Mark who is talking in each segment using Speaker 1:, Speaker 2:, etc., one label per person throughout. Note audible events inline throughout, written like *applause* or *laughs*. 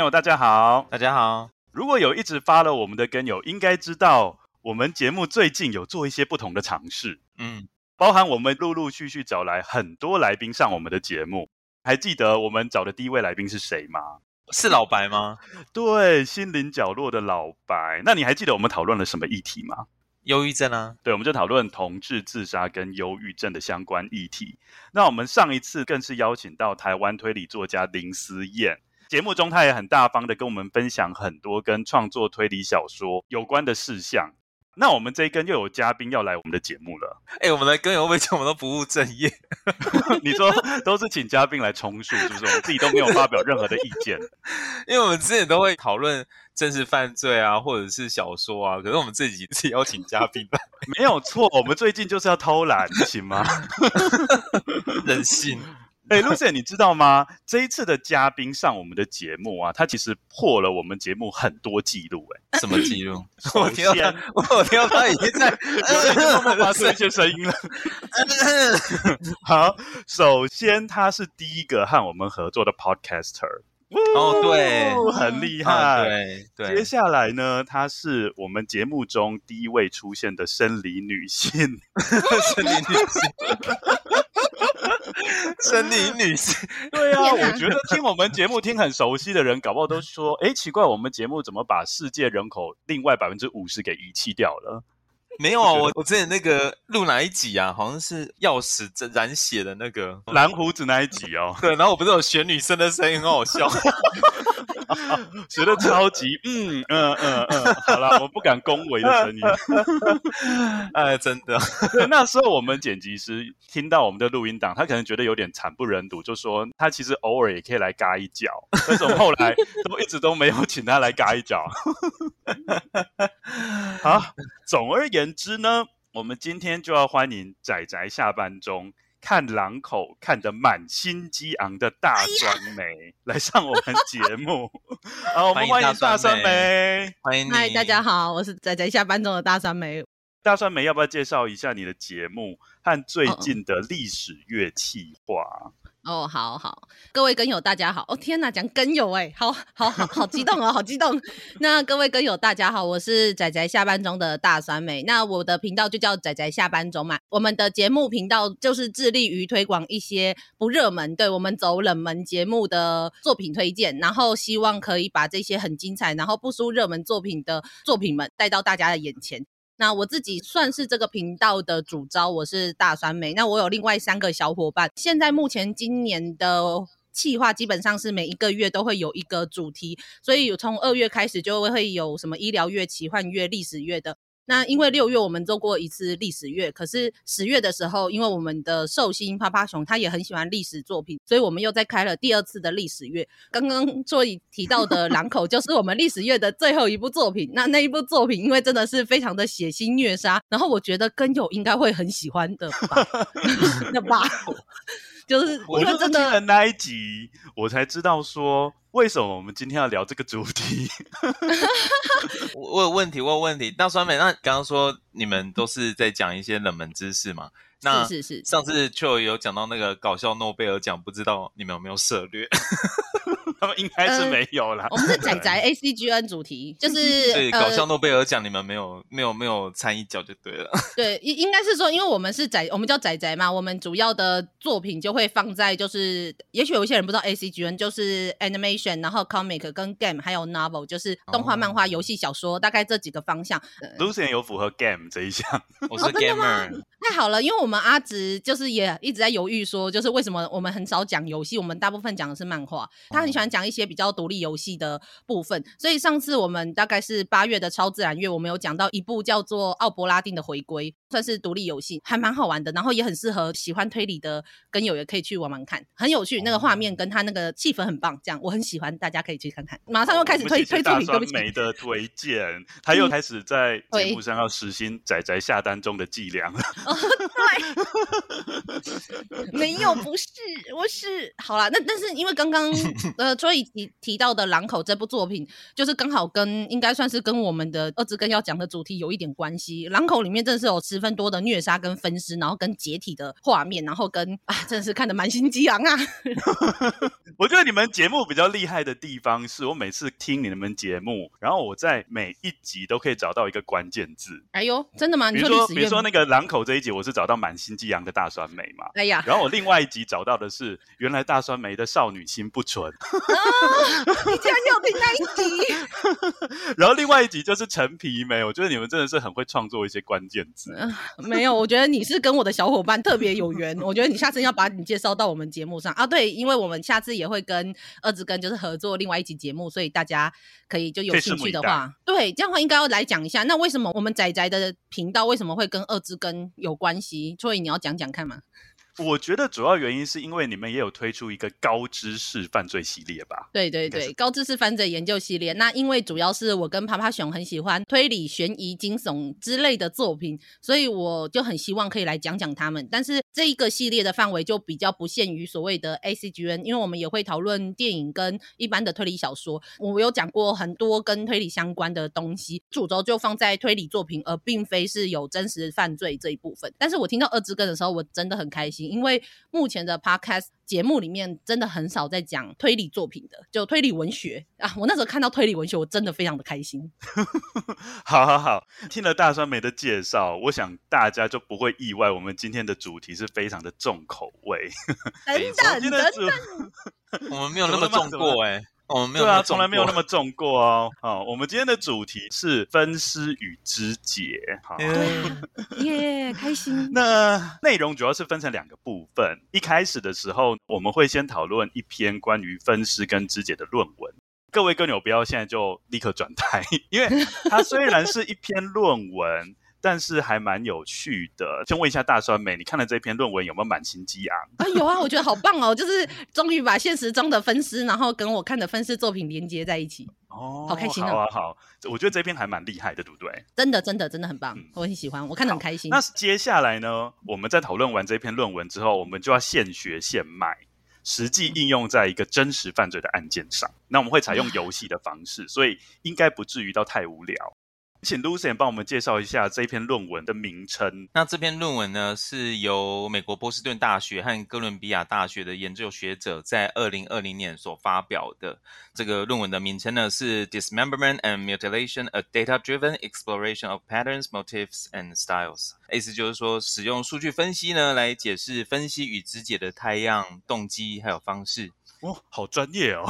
Speaker 1: 友，大家好，
Speaker 2: 大家好。
Speaker 1: 如果有一直 follow 我们的跟友，应该知道我们节目最近有做一些不同的尝试。嗯，包含我们陆陆续续找来很多来宾上我们的节目。还记得我们找的第一位来宾是谁吗？
Speaker 2: 是老白吗？
Speaker 1: 对，心灵角落的老白。那你还记得我们讨论了什么议题吗？
Speaker 2: 忧郁症啊。
Speaker 1: 对，我们就讨论同志自杀跟忧郁症的相关议题。那我们上一次更是邀请到台湾推理作家林思燕。节目中，他也很大方的跟我们分享很多跟创作推理小说有关的事项。那我们这一根又有嘉宾要来我们的节目了。
Speaker 2: 哎、欸，我们的根友会不会讲我们都不务正业？*laughs*
Speaker 1: 你说都是请嘉宾来充数，是不是？我们自己都没有发表任何的意见。*laughs*
Speaker 2: 因为我们之前都会讨论真实犯罪啊，或者是小说啊，可是我们自己是邀请嘉宾的，*laughs*
Speaker 1: 没有错。我们最近就是要偷懒，行吗？
Speaker 2: 任性。
Speaker 1: 哎，Lucien，你知道吗？这一次的嘉宾上我们的节目啊，他其实破了我们节目很多记录。哎，
Speaker 2: 什么记录？我听到他，我听到他已经在 *laughs*
Speaker 1: 发出一些声音了。*laughs* 好，首先他是第一个和我们合作的 Podcaster。
Speaker 2: 哦，对，
Speaker 1: 很厉害。
Speaker 2: 啊、对对。
Speaker 1: 接下来呢，他是我们节目中第一位出现的生理女性。*laughs*
Speaker 2: 生理女性。*laughs* 生理女性，*laughs*
Speaker 1: 对啊，我觉得听我们节目听很熟悉的人，搞不好都说，哎，奇怪，我们节目怎么把世界人口另外百分之五十给遗弃掉了？
Speaker 2: 没有啊，我我之前那个录哪一集啊？好像是钥匙染血的那个
Speaker 1: 蓝胡子那一集哦。
Speaker 2: 对，然后我不是有选女生的声音，很好笑。*laughs* *laughs*
Speaker 1: 学的超级，*laughs* 嗯嗯嗯嗯，好了，我不敢恭维的声音，*laughs*
Speaker 2: 哎，真的，
Speaker 1: 对，那时候我们剪辑师听到我们的录音档，他可能觉得有点惨不忍睹，就说他其实偶尔也可以来嘎一脚，但是我们后来都一直都没有请他来嘎一脚。好，总而言之呢，我们今天就要欢迎仔仔下班中。看狼口看得满心激昂的大酸梅、哎、来上我们节目，好，我们欢迎大酸梅，
Speaker 2: 欢迎你。
Speaker 3: 嗨，大家好，我是仔仔下班中的大酸梅。
Speaker 1: 大酸梅，要不要介绍一下你的节目和最近的历史乐企划？
Speaker 3: 哦，哦好好，各位跟友大家好。哦，天哪，讲跟友哎，好好好好激动哦，好激动。那各位跟友大家好，我是仔仔下班中的大酸梅。那我的频道就叫仔仔下班中嘛。我们的节目频道就是致力于推广一些不热门，对，我们走冷门节目的作品推荐，然后希望可以把这些很精彩，然后不输热门作品的作品们带到大家的眼前。那我自己算是这个频道的主招，我是大酸梅。那我有另外三个小伙伴。现在目前今年的企划基本上是每一个月都会有一个主题，所以从二月开始就会有什么医疗月、奇幻月、历史月的。那因为六月我们做过一次历史月，可是十月的时候，因为我们的寿星趴趴熊他也很喜欢历史作品，所以我们又再开了第二次的历史月。刚刚所以提到的《狼口 *laughs*》就是我们历史月的最后一部作品。那那一部作品因为真的是非常的血腥虐杀，然后我觉得根友应该会很喜欢的吧？*laughs* *laughs* 那吧，就是
Speaker 1: 我就真的那一集我才知道说。为什么我们今天要聊这个主题？*laughs*
Speaker 2: 我有问题，我有问题。那酸梅，那刚刚说你们都是在讲一些冷门知识嘛？那是是是。上次就有讲到那个搞笑诺贝尔奖，不知道你们有没有涉猎？
Speaker 1: 他 *laughs* 们应该是没有啦、
Speaker 3: 呃。我们是仔仔 A C G N 主题，*laughs* 就是
Speaker 2: 对搞笑诺贝尔奖，你们没有没有没有参一脚就对了。
Speaker 3: 对，应应该是说，因为我们是仔，我们叫仔仔嘛，我们主要的作品就会放在就是，也许有一些人不知道 A C G N 就是 animation，然后 comic 跟 game 还有 novel，就是动画、漫画、游戏、小说，大概这几个方向。
Speaker 1: Lucian 有符合 game 这一项，
Speaker 2: 我是 gamer。
Speaker 3: 太好了，因为我们阿直就是也一直在犹豫说，就是为什么我们很少讲游戏，我们大部分讲的是漫画，他很喜欢。讲一些比较独立游戏的部分。所以上次我们大概是八月的超自然月，我们有讲到一部叫做《奥伯拉丁的回归》，算是独立游戏，还蛮好玩的，然后也很适合喜欢推理的跟友也可以去玩玩看，很有趣。那个画面跟他那个气氛很棒，这样我很喜欢，大家可以去看看。马上又开始推、哦、推作品，对不起。
Speaker 1: 没的推荐，*laughs* 他又开始在节目上要实行仔仔下单中的伎俩。哦，
Speaker 3: 对，*laughs* 没有，不是，我是好啦。那但是因为刚刚呃，所以提提到的《狼口》这部作品，就是刚好跟应该算是跟我们的二之根要讲的主题有一点关系。《狼口》里面真的是有十分多的虐杀跟分尸，然后跟解体的画面，然后跟啊，真的是看得满心激昂啊。*laughs*
Speaker 1: 我觉得你们节目比较厉害的地方，是我每次听你们节目，然后我在每一集都可以找到一个关键字。
Speaker 3: 哎呦，真的吗？
Speaker 1: 比如说，比如说那个《狼口》这一集，我是找到满心激昂的大酸梅嘛。
Speaker 3: 哎呀，
Speaker 1: 然后我另外一集找到的是原来大酸梅的少女心不纯。*laughs* 啊，
Speaker 3: 你竟然有听那一集？
Speaker 1: 然后另外一集就是陈皮梅，我觉得你们真的是很会创作一些关键字。
Speaker 3: 呃，没有，我觉得你是跟我的小伙伴特别有缘。*laughs* 我觉得你下次要把你介绍到我们节目上啊。对，因为我们下次也会跟二之根就是合作另外一集节目，所以大家可以就有兴趣的话，对，这样的话应该要来讲一下。那为什么我们仔仔的频道为什么会跟二之根有关系？所以你要讲讲看嘛。
Speaker 1: 我觉得主要原因是因为你们也有推出一个高知识犯罪系列吧？
Speaker 3: 对对对，高知识犯罪研究系列。那因为主要是我跟趴趴熊很喜欢推理、悬疑、惊悚之类的作品，所以我就很希望可以来讲讲他们。但是这一个系列的范围就比较不限于所谓的 ACGN，因为我们也会讨论电影跟一般的推理小说。我有讲过很多跟推理相关的东西，主轴就放在推理作品，而并非是有真实犯罪这一部分。但是我听到二之根的时候，我真的很开心。因为目前的 podcast 节目里面真的很少在讲推理作品的，就推理文学啊。我那时候看到推理文学，我真的非常的开心。*laughs*
Speaker 1: 好好好，听了大酸梅的介绍，我想大家就不会意外，我们今天的主题是非常的重口味。
Speaker 3: 等等等等，*laughs*
Speaker 2: 我们没有那么重过哎、欸。哦，没有
Speaker 1: 对啊，从来没有那么重过哦。好，我们今天的主题是分尸与肢解。好，*laughs*
Speaker 3: 耶，开心。
Speaker 1: 那内容主要是分成两个部分。一开始的时候，我们会先讨论一篇关于分尸跟肢解的论文。各位歌友不要现在就立刻转台，因为它虽然是一篇论文。但是还蛮有趣的，先问一下大酸梅，你看了这篇论文有没有满心激昂？
Speaker 3: 啊，有啊，我觉得好棒哦，就是终于把现实中的分尸，然后跟我看的分尸作品连接在一起，哦，好开心哦。
Speaker 1: 好啊，好，我觉得这篇还蛮厉害的，对不对？
Speaker 3: 真的，真的，真的很棒，嗯、我很喜欢，我看得很开心。
Speaker 1: 那接下来呢，我们在讨论完这篇论文之后，我们就要现学现卖，实际应用在一个真实犯罪的案件上。那我们会采用游戏的方式，所以应该不至于到太无聊。请 Lucian 帮我们介绍一下这篇论文的名称。
Speaker 2: 那这篇论文呢，是由美国波士顿大学和哥伦比亚大学的研究学者在二零二零年所发表的。这个论文的名称呢是 Dismemberment and Mutilation: A Data-Driven Exploration of Patterns, Motifs and Styles。意思就是说，使用数据分析呢来解释分析与肢解的太样、动机还有方式。
Speaker 1: 哦，好专业哦。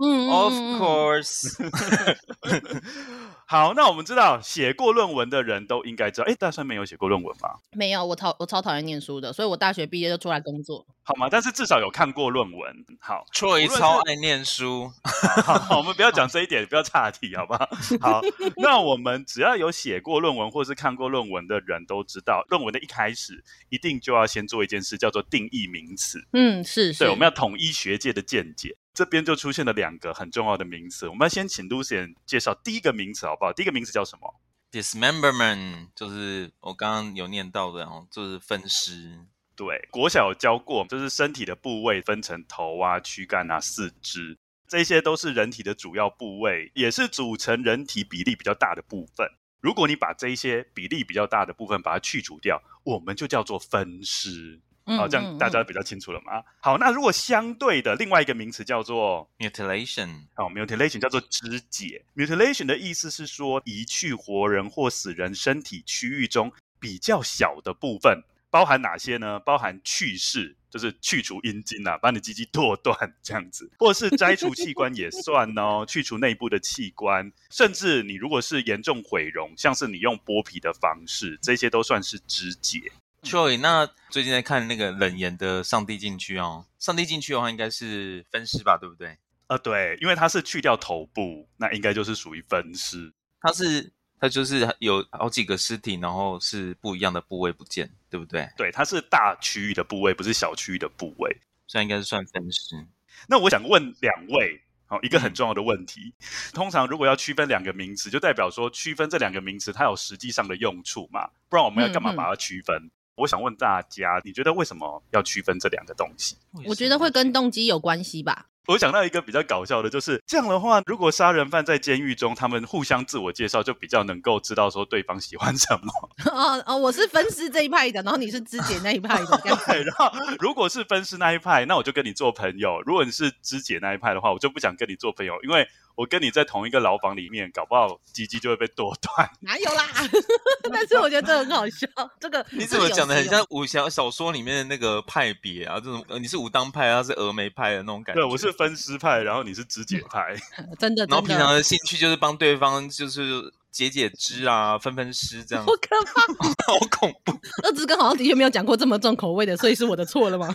Speaker 2: 嗯，Of course。*laughs*
Speaker 1: 好，那我们知道写过论文的人都应该知道，哎，大三没有写过论文吗？
Speaker 3: 没有，我超我超讨厌念书的，所以我大学毕业就出来工作。
Speaker 1: 好吗？但是至少有看过论文。好
Speaker 2: ，Troy 超爱念书。*laughs*
Speaker 1: 好，好，我们不要讲这一点，不要岔题，好不好？好，*laughs* 那我们只要有写过论文或是看过论文的人都知道，论文的一开始一定就要先做一件事，叫做定义名词。
Speaker 3: 嗯，是是。
Speaker 1: 对，我们要统一学界的见解。这边就出现了两个很重要的名词，我们要先请 Lucien 介绍第一个名词，好不好？第一个名词叫什么
Speaker 2: ？Dismemberment，就是我刚刚有念到的哦，就是分尸。
Speaker 1: 对，国小有教过，就是身体的部位分成头啊、躯干啊、四肢，这些都是人体的主要部位，也是组成人体比例比较大的部分。如果你把这一些比例比较大的部分把它去除掉，我们就叫做分尸。好，这样大家比较清楚了嘛？嗯嗯嗯、好，那如果相对的另外一个名词叫做
Speaker 2: mutilation，
Speaker 1: 好，mutilation 叫做肢解。mutilation 的意思是说移去活人或死人身体区域中比较小的部分，包含哪些呢？包含去世，就是去除阴茎啊，把你鸡鸡剁断这样子，或是摘除器官也算哦，去除内部的器官，甚至你如果是严重毁容，像是你用剥皮的方式，这些都算是肢解。
Speaker 2: Troy，那最近在看那个冷言的《上帝禁区》哦，《上帝禁区》的话应该是分尸吧，对不对？
Speaker 1: 呃，对，因为它是去掉头部，那应该就是属于分尸。
Speaker 2: 它是它就是有好几个尸体，然后是不一样的部位不见，对不对？
Speaker 1: 对，它是大区域的部位，不是小区域的部位，
Speaker 2: 所以应该是算分尸。
Speaker 1: 那我想问两位。好，一个很重要的问题。嗯、通常如果要区分两个名词，就代表说区分这两个名词它有实际上的用处嘛？不然我们要干嘛把它区分？嗯嗯、我想问大家，你觉得为什么要区分这两个东西？
Speaker 3: 我觉得会跟动机有关系吧。
Speaker 1: 我想到一个比较搞笑的，就是这样的话，如果杀人犯在监狱中，他们互相自我介绍，就比较能够知道说对方喜欢什么。*laughs*
Speaker 3: 哦哦，我是分尸这一派的，然后你是肢解那一派的。*laughs*
Speaker 1: 对，然后如果是分尸那一派，那我就跟你做朋友；如果你是肢解那一派的话，我就不想跟你做朋友，因为。我跟你在同一个牢房里面，搞不好鸡鸡就会被剁断。
Speaker 3: 哪有啦？*laughs* 但是我觉得这很好笑。这个
Speaker 2: 你怎么讲的很像武侠小说里面的那个派别啊？这种你是武当派，他是峨眉派的那种感觉。
Speaker 1: 对，我是分尸派，然后你是肢解派。*laughs*
Speaker 3: 真的。
Speaker 2: 然后平常的兴趣就是帮对方，就是。解解肢啊，分分尸这样，
Speaker 3: 好可怕，*laughs*
Speaker 2: 好恐怖。
Speaker 3: 二之哥好像的确没有讲过这么重口味的，所以是我的错了吗？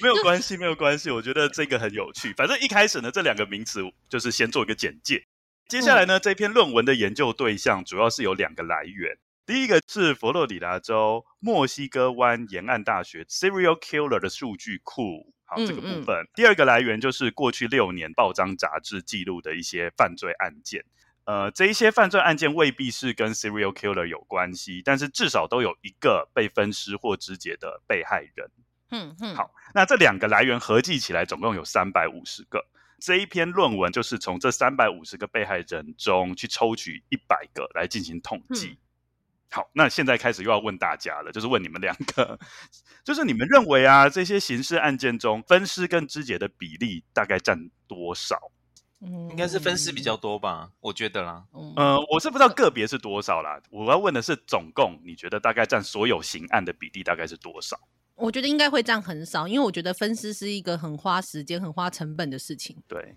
Speaker 1: 没有关系，没有关系。我觉得这个很有趣。反正一开始呢，这两个名词就是先做一个简介。接下来呢，嗯、这篇论文的研究对象主要是有两个来源。第一个是佛罗里达州墨西哥湾沿岸大学 Serial Killer 的数据库。好，这个部分。嗯嗯、第二个来源就是过去六年报章杂志记录的一些犯罪案件。呃，这一些犯罪案件未必是跟 serial killer 有关系，但是至少都有一个被分尸或肢解的被害人。嗯嗯。好，那这两个来源合计起来总共有三百五十个。这一篇论文就是从这三百五十个被害人中去抽取一百个来进行统计。嗯好，那现在开始又要问大家了，就是问你们两个，就是你们认为啊，这些刑事案件中分尸跟肢解的比例大概占多少？
Speaker 2: 嗯，应该是分尸比较多吧，我觉得啦。
Speaker 1: 嗯，呃，我是不知道个别是多少啦，我要问的是总共，你觉得大概占所有刑案的比例大概是多少？
Speaker 3: 我觉得应该会占很少，因为我觉得分尸是一个很花时间、很花成本的事情。
Speaker 1: 对。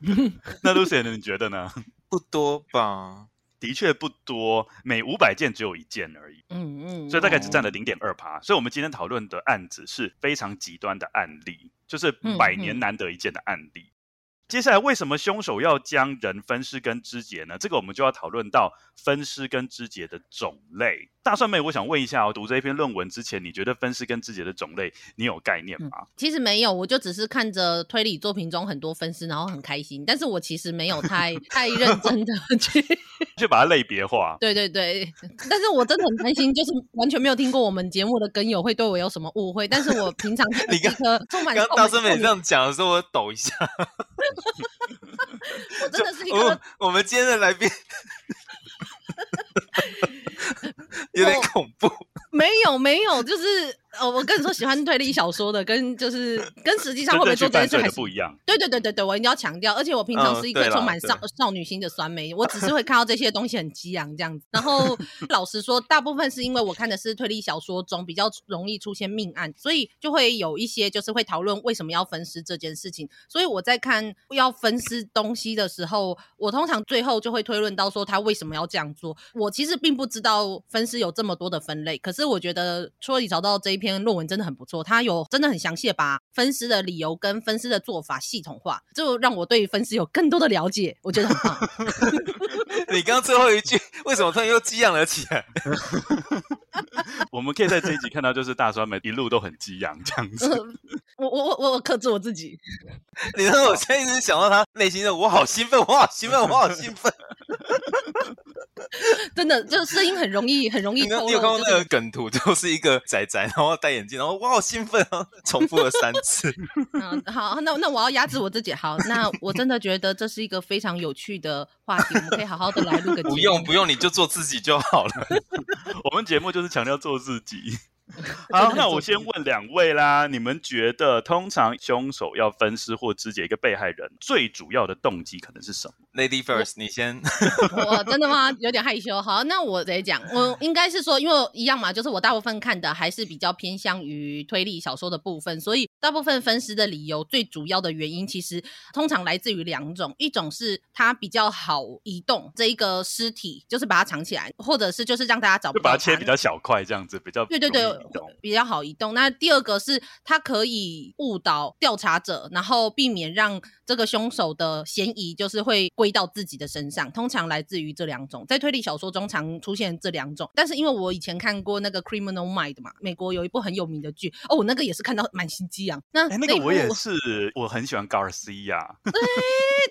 Speaker 1: *laughs* 那呢？你觉得呢？
Speaker 2: 不多吧。
Speaker 1: 的确不多，每五百件只有一件而已。嗯嗯，嗯，所以大概只占了零点二趴。所以，我们今天讨论的案子是非常极端的案例，就是百年难得一见的案例。嗯嗯接下来，为什么凶手要将人分尸跟肢解呢？这个我们就要讨论到分尸跟肢解的种类。大蒜妹，我想问一下，我读这一篇论文之前，你觉得分尸跟肢解的种类，你有概念吗？
Speaker 3: 嗯，其实没有，我就只是看着推理作品中很多分尸，然后很开心。但是我其实没有太太认真的去 *laughs*
Speaker 1: 去把它类别化。*laughs*
Speaker 3: 对对对，但是我真的很担心，就是完全没有听过我们节目的根友会对我有什么误会。但是我平常 *laughs*
Speaker 2: 你刚刚大蒜妹这样讲的时候，我抖一下。
Speaker 3: 我真的是一个，
Speaker 2: 我们今天的来宾 *laughs* 有点恐怖。*laughs*
Speaker 3: 没有没有，就是。哦，我跟你说，喜欢推理小说的，跟就是跟实际上会不会做这件事还是
Speaker 1: 不一样。
Speaker 3: 对对对对对，我一定要强调。而且我平常是一个充满少少女心的酸梅，我只是会看到这些东西很激昂这样子。然后 *laughs* 老实说，大部分是因为我看的是推理小说中比较容易出现命案，所以就会有一些就是会讨论为什么要分尸这件事情。所以我在看要分尸东西的时候，我通常最后就会推论到说他为什么要这样做。我其实并不知道分尸有这么多的分类，可是我觉得说你找到这一篇。篇论文真的很不错，他有真的很详细的把分尸的理由跟分尸的做法系统化，就让我对分尸有更多的了解，我觉得很棒。*laughs* *laughs*
Speaker 2: 你刚刚最后一句为什么突然又激昂了起来？*laughs*
Speaker 1: 我们可以在这一集看到，就是大酸梅一路都很激昂这样子。
Speaker 3: 我我我我克制我自己。
Speaker 2: 你让我现在一直想到他内心的，我好兴奋，我好兴奋，我好兴奋。*laughs*
Speaker 3: 真的，就是声音很容易，很容易。
Speaker 2: 你有看过那个梗图，*laughs* 就是一个仔仔，然后戴眼镜，然后我好兴奋啊，重复了三次。*laughs*
Speaker 3: 嗯，好，那那我要压制我自己。好，那我真的觉得这是一个非常有趣的话题，我们可以好好的来录个。
Speaker 2: 不用不用，你就做自己就好了。
Speaker 1: 我们节目就是强调做自己。*laughs* 好，那我先问两位啦，你们觉得通常凶手要分尸或肢解一个被害人，最主要的动机可能是什么
Speaker 2: ？Lady first，你先。
Speaker 3: 我真的吗？有点害羞。好，那我直接讲，我 *laughs* 应该是说，因为一样嘛，就是我大部分看的还是比较偏向于推理小说的部分，所以大部分分尸的理由，最主要的原因其实通常来自于两种，一种是它比较好移动这一个尸体，就是把它藏起来，或者是就是让大家找不到，
Speaker 1: 就把它切比较小块这样子，比较
Speaker 3: 对对对。比较好移动。那第二个是它可以误导调查者，然后避免让这个凶手的嫌疑就是会归到自己的身上。通常来自于这两种，在推理小说中常出现这两种。但是因为我以前看过那个《Criminal Mind》嘛，美国有一部很有名的剧哦，我那个也是看到满心激昂。那
Speaker 1: 那个我也是，我很喜欢 Garcia。
Speaker 3: 对，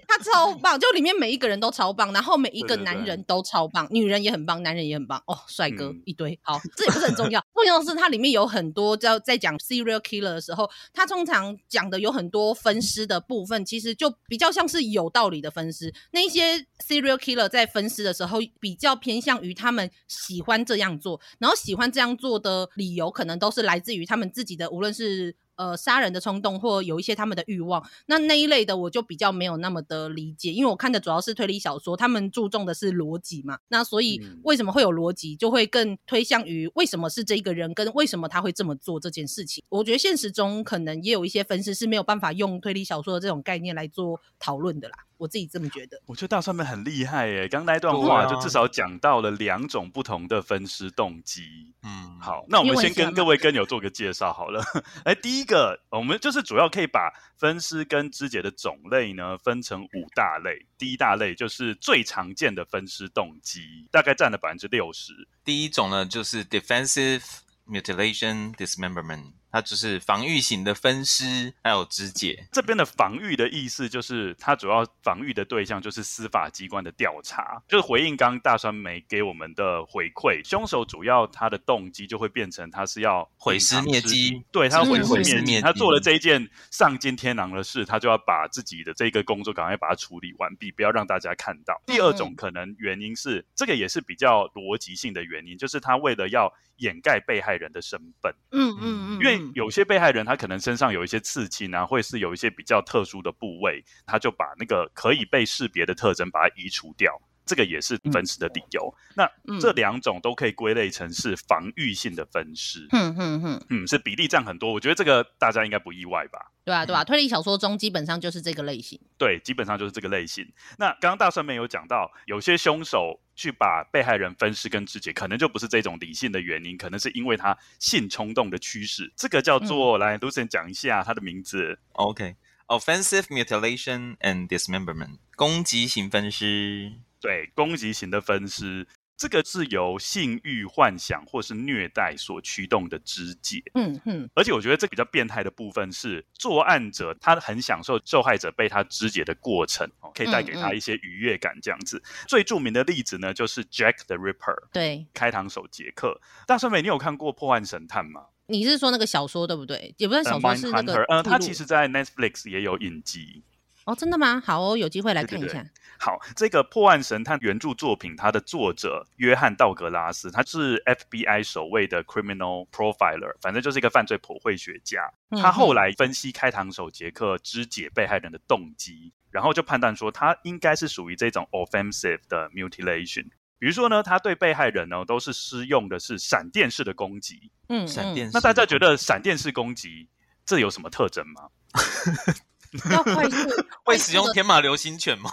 Speaker 3: 他超棒，就里面每一个人都超棒，然后每一个男人都超棒，女人也很棒，男人也很棒哦，帅哥、嗯、一堆。好，这也不是很重要，*laughs* 重要的是它里面有很多叫在讲 serial killer 的时候，它通常讲的有很多分尸的部分，其实就比较像是有道理的分尸。那一些 serial killer 在分尸的时候，比较偏向于他们喜欢这样做，然后喜欢这样做的理由，可能都是来自于他们自己的，无论是。呃，杀人的冲动或有一些他们的欲望，那那一类的我就比较没有那么的理解，因为我看的主要是推理小说，他们注重的是逻辑嘛。那所以为什么会有逻辑，就会更推向于为什么是这一个人，跟为什么他会这么做这件事情。我觉得现实中可能也有一些分尸是没有办法用推理小说的这种概念来做讨论的啦。我自己这么觉得，
Speaker 1: 我觉得大蒜们很厉害耶！刚那一段话就至少讲到了两种不同的分尸动机。嗯，好，那我们先跟各位根友做个介绍好了。*laughs* 哎，第一个，我们就是主要可以把分尸跟肢解的种类呢分成五大类。第一大类就是最常见的分尸动机，大概占了百分之六十。
Speaker 2: 第一种呢，就是 defensive mutilation dismemberment。它就是防御型的分尸，还有肢解。
Speaker 1: 这边的防御的意思就是，它主要防御的对象就是司法机关的调查，就是回应刚刚大川梅给我们的回馈。凶手主要他的动机就会变成他是要
Speaker 2: 毁尸灭迹，
Speaker 1: 对，他毁尸灭迹。他做了这一件丧尽天良的事，他就要把自己的这个工作赶快把它处理完毕，不要让大家看到。第二种可能原因是，这个也是比较逻辑性的原因，就是他为了要掩盖被害人的身份。嗯嗯嗯，因为。有些被害人他可能身上有一些刺青啊，或是有一些比较特殊的部位，他就把那个可以被识别的特征把它移除掉，这个也是分尸的理由。嗯、那这两种都可以归类成是防御性的分尸。嗯嗯嗯嗯，是比例占很多，我觉得这个大家应该不意外吧？
Speaker 3: 对啊对啊，推理小说中基本上就是这个类型。
Speaker 1: 对，基本上就是这个类型。那刚刚大酸梅有讲到，有些凶手。去把被害人分尸跟肢解，可能就不是这种理性的原因，可能是因为他性冲动的驱使。这个叫做、嗯、来，Lucien 讲一下他的名字。
Speaker 2: OK，offensive、okay. mutilation and dismemberment，攻击型分尸。
Speaker 1: 对，攻击型的分尸。这个是由性欲幻想或是虐待所驱动的肢解，嗯嗯，而且我觉得这比较变态的部分是，作案者他很享受受害者被他肢解的过程，哦，可以带给他一些愉悦感，这样子。嗯嗯。最著名的例子呢，就是 Jack the Ripper，
Speaker 3: 对，
Speaker 1: 开膛手杰克。大酸梅，你有看过《破案神探》吗？
Speaker 3: 你是说那个小说对不对？也不是小说，是那个，
Speaker 1: 嗯，他其实在 Netflix 也有影集。
Speaker 3: 哦，真的吗？好哦，有机会来看一下。对对对。
Speaker 1: 好，这个破案神探原著作品，它的作者约翰道格拉斯，他是 FBI 首位的 criminal profiler，反正就是一个犯罪剖绘学家。他后来分析开膛手杰克肢解被害人的动机，然后就判断说，他应该是属于这种 offensive 的 mutilation。比如说呢，他对被害人呢都是施用的是闪电式的攻击。嗯，闪电。那大家觉得闪电式攻击这有什么特征吗？*laughs* *laughs*
Speaker 3: 要快速 *laughs*
Speaker 2: 会使用天马流星拳吗？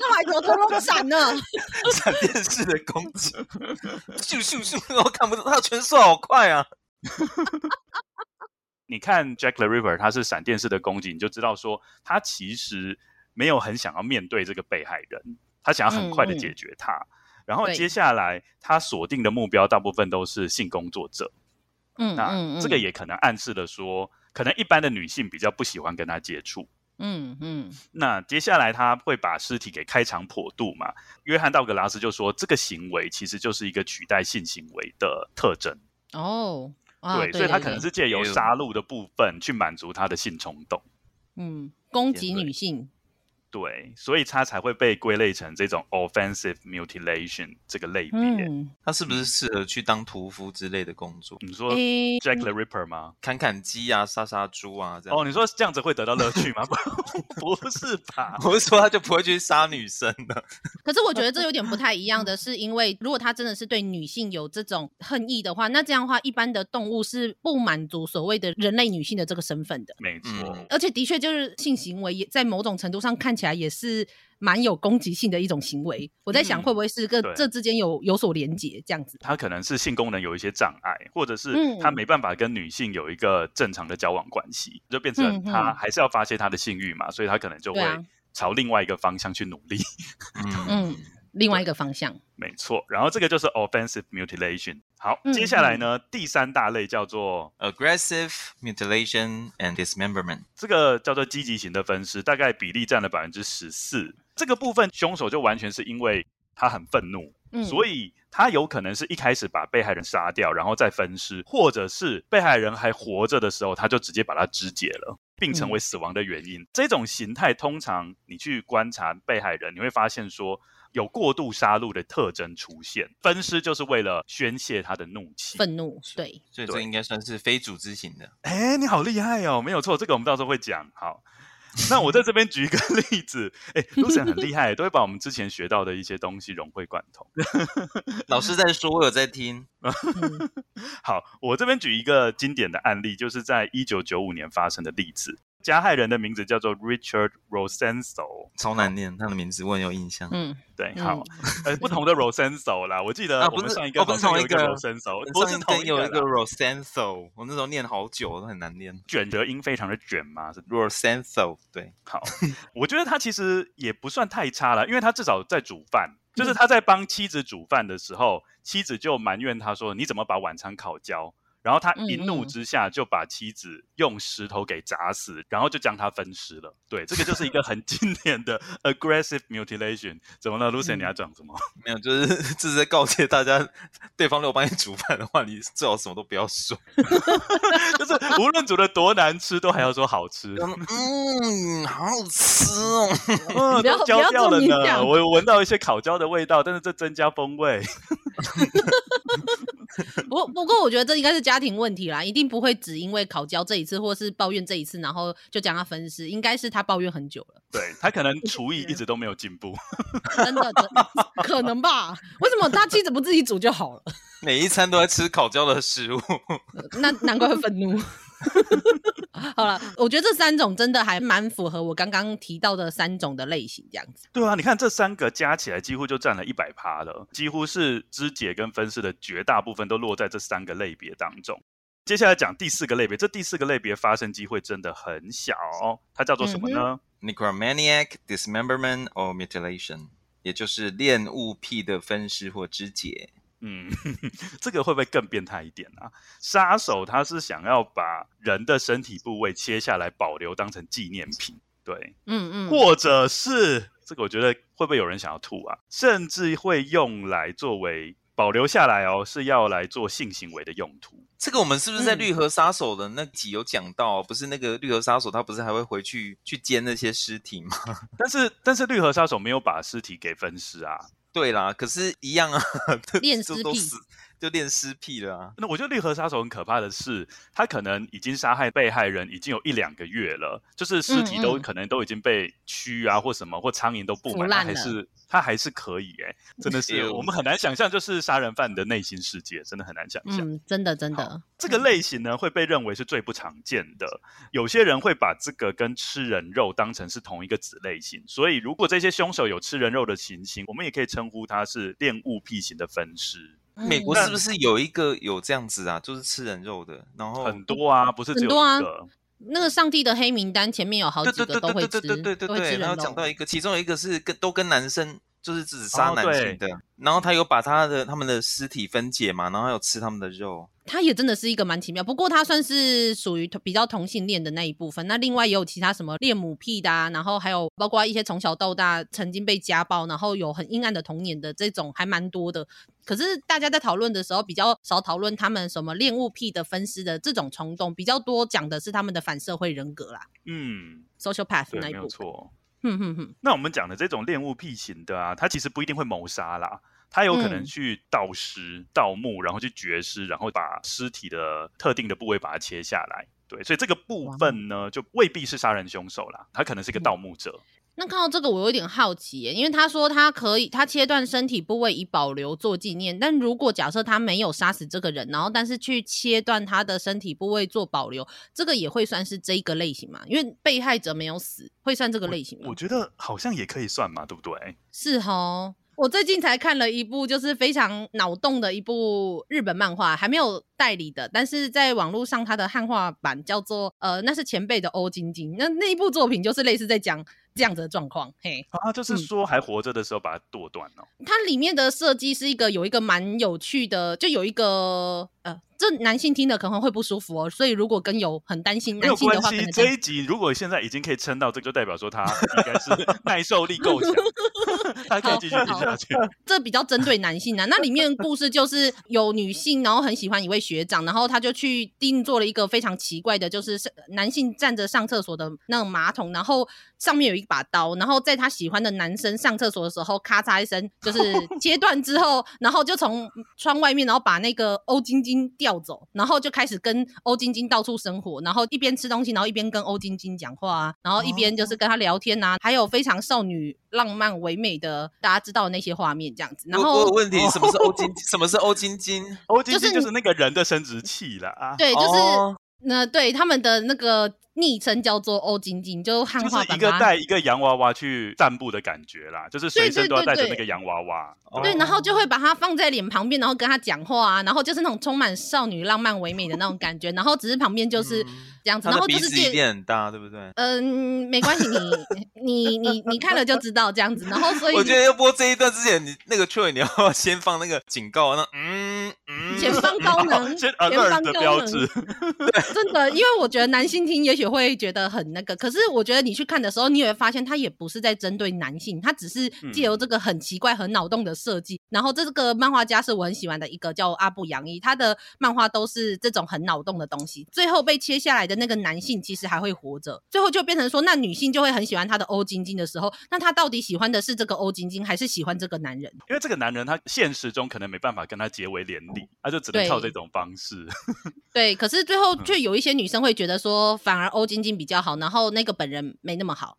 Speaker 3: 那还头头都闪呢？*laughs*
Speaker 2: 闪电式的攻击，咻咻咻，我看不到他的拳速好快啊！
Speaker 1: 你看 Jack the Ripper，他是闪电式的攻击，你就知道说他其实没有很想要面对这个被害人，他想要很快的解决他。嗯嗯，然后接下来他锁定的目标大部分都是性工作者。嗯，那这个也可能暗示了说。可能一般的女性比较不喜欢跟他接触，嗯嗯。那接下来他会把尸体给开肠破肚嘛？约翰道格拉斯就说，这个行为其实就是一个取代性行为的特征。哦，对，所以他可能是借由杀戮的部分去满足他的性冲动。
Speaker 3: 嗯，攻击女性。
Speaker 1: 对，所以他才会被归类成这种 offensive mutilation 这个类别。嗯，
Speaker 2: 他是不是适合去当屠夫之类的工作？
Speaker 1: 你说 Jack the Ripper 吗？
Speaker 2: 砍砍鸡啊，杀杀猪啊，这样。
Speaker 1: 哦，你说这样子会得到乐趣吗？*laughs* 不是吧？
Speaker 2: 我是说他就不会去杀女生的。*laughs*
Speaker 3: 可是我觉得这有点不太一样的是，因为如果他真的是对女性有这种恨意的话，那这样的话，一般的动物是不满足所谓的人类女性的这个身份的。
Speaker 1: 没错，
Speaker 3: 而且的确就是性行为也在某种程度上看。起来也是蛮有攻击性的一种行为。我在想，会不会是跟这之间有有所连结这样子？
Speaker 1: 他可能是性功能有一些障碍，或者是他没办法跟女性有一个正常的交往关系，就变成他还是要发泄他的性欲嘛，所以他可能就会朝另外一个方向去努力。*laughs*
Speaker 3: 嗯。另外一个方向，
Speaker 1: 没错。然后这个就是 offensive mutilation。好，嗯、接下来呢，嗯、第三大类叫做
Speaker 2: aggressive mutilation and dismemberment。
Speaker 1: 这个叫做积极型的分尸，大概比例占了百分之十四。这个部分凶手就完全是因为他很愤怒，嗯、所以他有可能是一开始把被害人杀掉，然后再分尸，或者是被害人还活着的时候，他就直接把他肢解了，并成为死亡的原因。嗯、这种形态通常你去观察被害人，你会发现说。有过度杀戮的特征出现，分尸就是为了宣泄他的怒气、
Speaker 3: 愤怒。对，
Speaker 2: 所以这应该算是非组织型的。
Speaker 1: 哎，你好厉害哦！没有错，这个我们到时候会讲。好，那我在这边举一个 *laughs* 例子。哎，Lucien 很厉害，都会把我们之前学到的一些东西融会贯通。*laughs*
Speaker 2: 老师在说，我有在听。*laughs*
Speaker 1: 好，我这边举一个经典的案例，就是在一九九五年发生的例子。加害人的名字叫做 Richard Rosenthal，
Speaker 2: 超难念，他的名字我很有印象。
Speaker 1: 嗯，对，好，呃，不同的 Rosenthal 啦，我记得我们上一个
Speaker 2: 不是同一个
Speaker 1: Rosenthal，不是同
Speaker 2: 有一个 Rosenthal，我那时候念好久都很难念，
Speaker 1: 卷舌音非常的卷嘛，是。
Speaker 2: Rosenthal，对，
Speaker 1: 好，我觉得他其实也不算太差了，因为他至少在煮饭，就是他在帮妻子煮饭的时候，妻子就埋怨他说：“你怎么把晚餐烤焦？”然后他一怒之下就把妻子用石头给砸死，然后就将他分尸了。对，这个就是一个很经典的 aggressive mutilation。怎么了，*laughs* Lucien？你要讲什么？*laughs*
Speaker 2: 没有，就是 *laughs* 这是在告诫大家，对方如果帮你煮饭的话，你最好什么都不要说，
Speaker 1: 就是无论煮的多难吃，都还要说好吃。
Speaker 2: 嗯，好好吃哦，
Speaker 1: 嗯，都焦掉了呢。我闻到一些烤焦的味道，但是这增加风味。
Speaker 3: 不不过，我觉得这应该是家庭问题啦，一定不会只因为烤焦这一次，或是抱怨这一次，然后就将他分尸。应该是他抱怨很久了，
Speaker 1: 对，他可能 *laughs* 厨艺一直都没有进步，
Speaker 3: 真的，真的 *laughs* 可能吧？为什么他妻子不自己煮就好了？*laughs*
Speaker 2: 每一餐都在吃烤焦的食物，
Speaker 3: 那难怪会愤怒。*laughs* 好了，我觉得这三种真的还蛮符合我刚刚提到的三种的类型，这样子。
Speaker 1: 对啊，你看这三个加起来几乎就占了一百趴了，几乎是肢解跟分尸的绝大部分都落在这三个类别当中。接下来讲第四个类别，这第四个类别发生机会真的很小，它叫做什么呢？
Speaker 2: 嗯，Necromaniac dismemberment or mutilation，也就是恋物癖的分尸或肢解。
Speaker 1: 嗯，*laughs* 这个会不会更变态一点啊？杀手他是想要把人的身体部位切下来保留当成纪念品，对，嗯嗯，或者是这个我觉得会不会有人想要吐啊？甚至会用来作为保留下来哦，是要来做性行为的用途。
Speaker 2: 这个我们是不是在绿河杀手的那集有讲到？嗯、不是那个绿河杀手他不是还会回去去煎那些尸体吗？*laughs*
Speaker 1: 但是但是绿河杀手没有把尸体给分尸啊。
Speaker 2: 对啦，可是，一样啊，*laughs*
Speaker 3: 恋尸癖
Speaker 2: 就恋尸癖了啊。
Speaker 1: 那我觉得绿河杀手很可怕的是，他可能已经杀害被害人已经有一两个月了，就是尸体都可能都已经被蛆啊或什么或苍蝇都布满了，还是。他还是可以哎、欸，真的是我们很难想象，就是杀人犯的内心世界，真的很难想象。
Speaker 3: 嗯，真的真的。
Speaker 1: 这个类型呢，会被认为是最不常见的。有些人会把这个跟吃人肉当成是同一个子类型，所以如果这些凶手有吃人肉的情形，我们也可以称呼他是恋物癖型的分尸。
Speaker 2: 美国是不是有一个有这样子啊？就是吃人肉的，然后
Speaker 1: 很多啊，不是只有一个。
Speaker 3: 很多啊。那个上帝的黑名单前面有好几个都会吃，
Speaker 2: 对对对对对对对。然后讲到一个，其中有一个是跟都跟男生，就是只杀男性的。哦、然后他有把他的他们的尸体分解嘛，然后还有吃他们的肉。
Speaker 3: 他也真的是一个蛮奇妙，不过他算是属于比较同性恋的那一部分。那另外也有其他什么恋母癖的啊，然后还有包括一些从小到大曾经被家暴，然后有很阴暗的童年的这种还蛮多的。可是大家在讨论的时候比较少讨论他们什么恋物癖的分尸的这种冲动，比较多讲的是他们的反社会人格啦。嗯，social path 那一部分。没有错。哼哼哼。
Speaker 1: 那我们讲的这种恋物癖型的啊，他其实不一定会谋杀啦。他有可能去盗尸、盗墓，然后去掘尸，然后把尸体的特定的部位把它切下来。对，所以这个部分呢，就未必是杀人凶手啦，他可能是一个盗墓者。
Speaker 3: 那看到这个，我有点好奇耶，因为他说他可以，他切断身体部位以保留做纪念。但如果假设他没有杀死这个人，然后但是去切断他的身体部位做保留，这个也会算是这一个类型吗？因为被害者没有死，会算这个类型吗？
Speaker 1: 我，我觉得好像也可以算嘛，对不对？
Speaker 3: 是哦。我最近才看了一部，就是非常脑洞的一部日本漫画，还没有代理的，但是在网络上它的汉化版叫做呃，那是前辈的欧晶晶，那那一部作品就是类似在讲这样子的状况，嘿，
Speaker 1: 啊，就是说还活着的时候把它剁断了。
Speaker 3: 它里面的设计是一个有一个蛮有趣的，就有一个呃。这男性听的可能会不舒服哦，所以如果跟有很担心男性的
Speaker 1: 话。这一集如果现在已经可以撑到这个，就代表说他应该是耐受力够强，*laughs* 他可以继续听下去。
Speaker 3: 这比较针对男性啊，那里面故事就是有女性，然后很喜欢一位学长，然后他就去定做了一个非常奇怪的，就是男性站着上厕所的那种马桶，然后上面有一把刀，然后在他喜欢的男生上厕所的时候，咔嚓一声，就是切断之后，然后就从窗外面，然后把那个欧晶晶掉。调走，然后就开始跟欧晶晶到处生活，然后一边吃东西，然后一边跟欧晶晶讲话啊，然后一边就是跟她聊天啊，还有非常少女浪漫唯美的大家知道的那些画面这样子。然后
Speaker 2: 我有问题，什么是欧晶？*laughs* 什么是欧晶晶？
Speaker 1: 欧晶晶就是那个人的生殖器了啊。
Speaker 3: 对，就是那对他们的那个。昵称叫做欧晶晶，就汉化版，
Speaker 1: 就是一个带一个洋娃娃去散步的感觉啦，就是随身都要带着那个洋娃娃。
Speaker 3: 对，然后就会把它放在脸旁边，然后跟他讲话啊，然后就是那种充满少女浪漫唯美的那种感觉，然后只是旁边就是这样子，然后就是
Speaker 2: 鼻子变很大，对不对？
Speaker 3: 嗯，没关系，你你你你看了就知道这样子，然后所以
Speaker 2: 我觉得要播这一段之前，你那个 Chill 你要先放那个警告，那嗯嗯，
Speaker 3: 前方高能，前方高能标志，对，*laughs* 真的，因为我觉得男性听也许会觉得很那个，可是我觉得你去看的时候，你也会发现他也不是在针对男性，他只是借由这个很奇怪、很脑洞的设计。然后这个漫画家是我很喜欢的一个叫阿布杨一，他的漫画都是这种很脑洞的东西。最后被切下来的那个男性其实还会活着，最后就变成说，那女性就会很喜欢他的欧晶晶的时候，那他到底喜欢的是这个欧晶晶，还是喜欢这个男人？
Speaker 1: 因为这个男人他现实中可能没办法跟他结为连理，他就只能靠这种方式。*laughs*
Speaker 3: 对，可是最后却有一些女生会觉得说，反而欧晶晶。比较好，然后那个本人没那么好，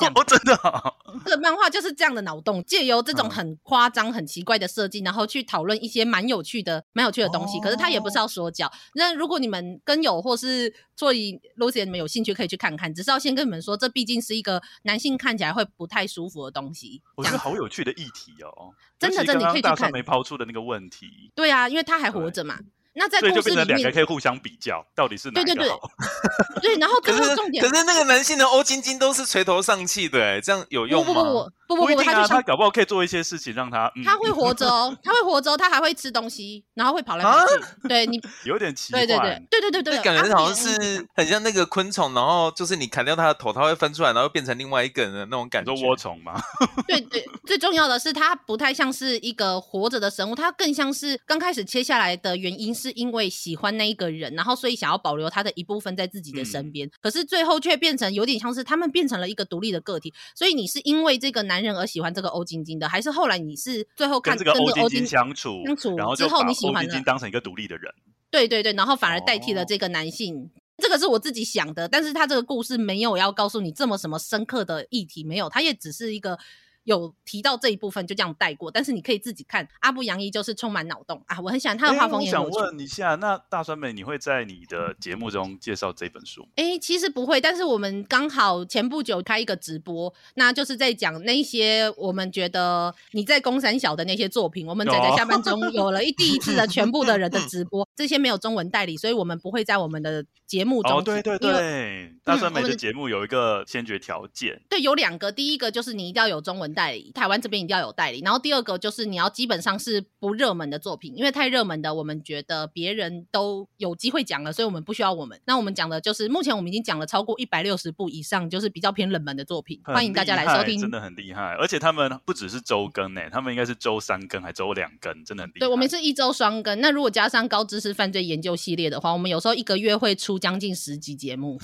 Speaker 1: 哦，真的好，
Speaker 3: 这个漫画就是这样的脑洞，借由这种很夸张、很奇怪的设计，然后去讨论一些蛮有趣的、蛮有趣的东西。可是他也不是要说教。那如果你们跟友或是所以 Lucy 你们有兴趣，可以去看看。只是要先跟你们说，这毕竟是一个男性看起来会不太舒服的东西。
Speaker 1: 我觉得好有趣的议题哦，
Speaker 3: 真的，真的，你可以去看。
Speaker 1: 没抛出的那个问题，
Speaker 3: 对啊，因为他还活着嘛。那在故事里面，
Speaker 1: 所以就变成两个可以互相比较，到底是哪个好？对对对，
Speaker 3: 对，然后最后重点
Speaker 2: 可，可是那个男性的欧晶晶都是垂头丧气的，哎，这样有用吗？
Speaker 3: 不不不不不不，他就
Speaker 1: 他搞不好可以做一些事情让他，嗯、
Speaker 3: 他会活着哦，*laughs* 他会活着，他还会吃东西，然后会跑来跑去。啊、对你
Speaker 1: 有点奇怪，
Speaker 3: 对对对对对对对，
Speaker 2: 感觉好像是很像那个昆虫，然后就是你砍掉它的头，它会分出来，然后变成另外一个人的那种感觉。
Speaker 1: 窝虫吗？
Speaker 3: 对对，最重要的是它不太像是一个活着的生物，它更像是刚开始切下来的原因是因为喜欢。那一个人，然后所以想要保留他的一部分在自己的身边，嗯、可是最后却变成有点像是他们变成了一个独立的个体。所以你是因为这个男人而喜欢这个欧晶晶的，还是后来你是最后看
Speaker 1: 跟这个欧晶晶相处，相处然后之后你喜欢欧晶晶当成一个独立的人？
Speaker 3: 对对对，然后反而代替了这个男性。哦、这个是我自己想的，但是他这个故事没有要告诉你这么什么深刻的议题，没有，他也只是一个。有提到这一部分，就这样带过，但是你可以自己看。阿布杨一就是充满脑洞啊，我很喜欢他的画风。也
Speaker 1: 我想问一下，那大酸美，你会在你的节目中介绍这本书？
Speaker 3: 哎、欸，其实不会，但是我们刚好前不久开一个直播，那就是在讲那些我们觉得你在公三小的那些作品。我们宅宅下半中有了一第一次的全部的人的 *laughs* 直播，这些没有中文代理，所以我们不会在我们的节目中。
Speaker 1: 哦，对对对，大酸美的节目有一个先决条件，嗯、
Speaker 3: 对，有两个，第一个就是你一定要有中文代理，台湾这边一定要有代理。然后第二个就是你要基本上是不热门的作品，因为太热门的，我们觉得别人都有机会讲了，所以我们不需要我们。那我们讲的就是目前我们已经讲了超过一百六十部以上，就是比较偏冷门的作品，欢迎大家来收听。
Speaker 1: 真的很厉害，而且他们不只是周更呢，他们应该是周三更还周两更，真的很厉害。
Speaker 3: 对，我们是一周双更。那如果加上高知识犯罪研究系列的话，我们有时候一个月会出将近十集节目。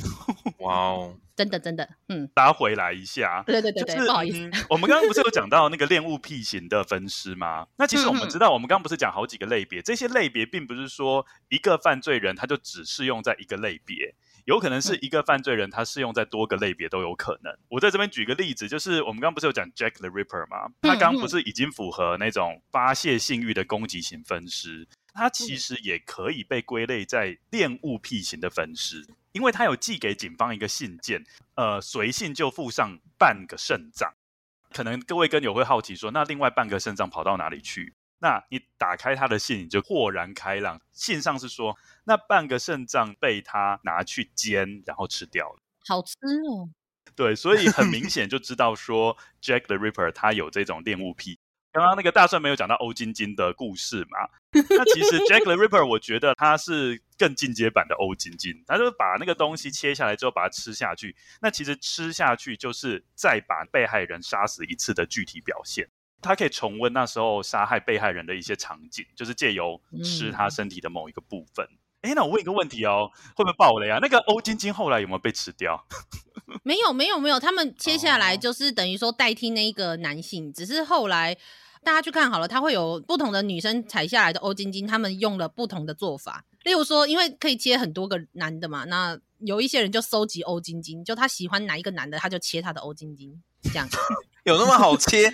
Speaker 2: 哇哦！
Speaker 3: 真的真的，嗯，
Speaker 1: 拉回来一下，
Speaker 3: 对对对对，
Speaker 1: 就是、
Speaker 3: 不好意思，
Speaker 1: 嗯、我们刚刚不是有讲到那个恋物癖型的分尸吗？那其实我们知道，我们刚刚不是讲好几个类别，这些类别并不是说一个犯罪人他就只适用在一个类别。有可能是一个犯罪人，他适用在多个类别都有可能。我在这边举个例子，就是我们刚刚不是有讲 Jack the Ripper 吗？他刚刚不是已经符合那种发泄性欲的攻击型分尸，他其实也可以被归类在恋物癖型的分尸，因为他有寄给警方一个信件，呃，随信就附上半个肾脏。可能各位跟友会好奇说，那另外半个肾脏跑到哪里去？那你打开他的信，你就豁然开朗。信上是说，那半个肾脏被他拿去煎，然后吃掉了，
Speaker 3: 好吃哦。
Speaker 1: 对，所以很明显就知道说，Jack the Ripper 他有这种恋物癖。刚刚那个大帅没有讲到欧晶晶的故事嘛？*laughs* 那其实 Jack the Ripper 我觉得他是更进阶版的欧晶晶，他就是把那个东西切下来之后把它吃下去。那其实吃下去就是再把被害人杀死一次的具体表现。他可以重温那时候杀害被害人的一些场景，就是借由吃他身体的某一个部分。哎、嗯，那我问一个问题哦，会不会爆雷啊？那个欧晶晶后来有没有被吃掉？*laughs*
Speaker 3: 没有，没有，没有。他们切下来就是等于说代替那一个男性，哦、只是后来大家去看好了，他会有不同的女生采下来的欧晶晶，他们用了不同的做法。例如说，因为可以切很多个男的嘛，那有一些人就收集欧晶晶，就他喜欢哪一个男的，他就切他的欧晶晶，这样。
Speaker 2: 有那么好切？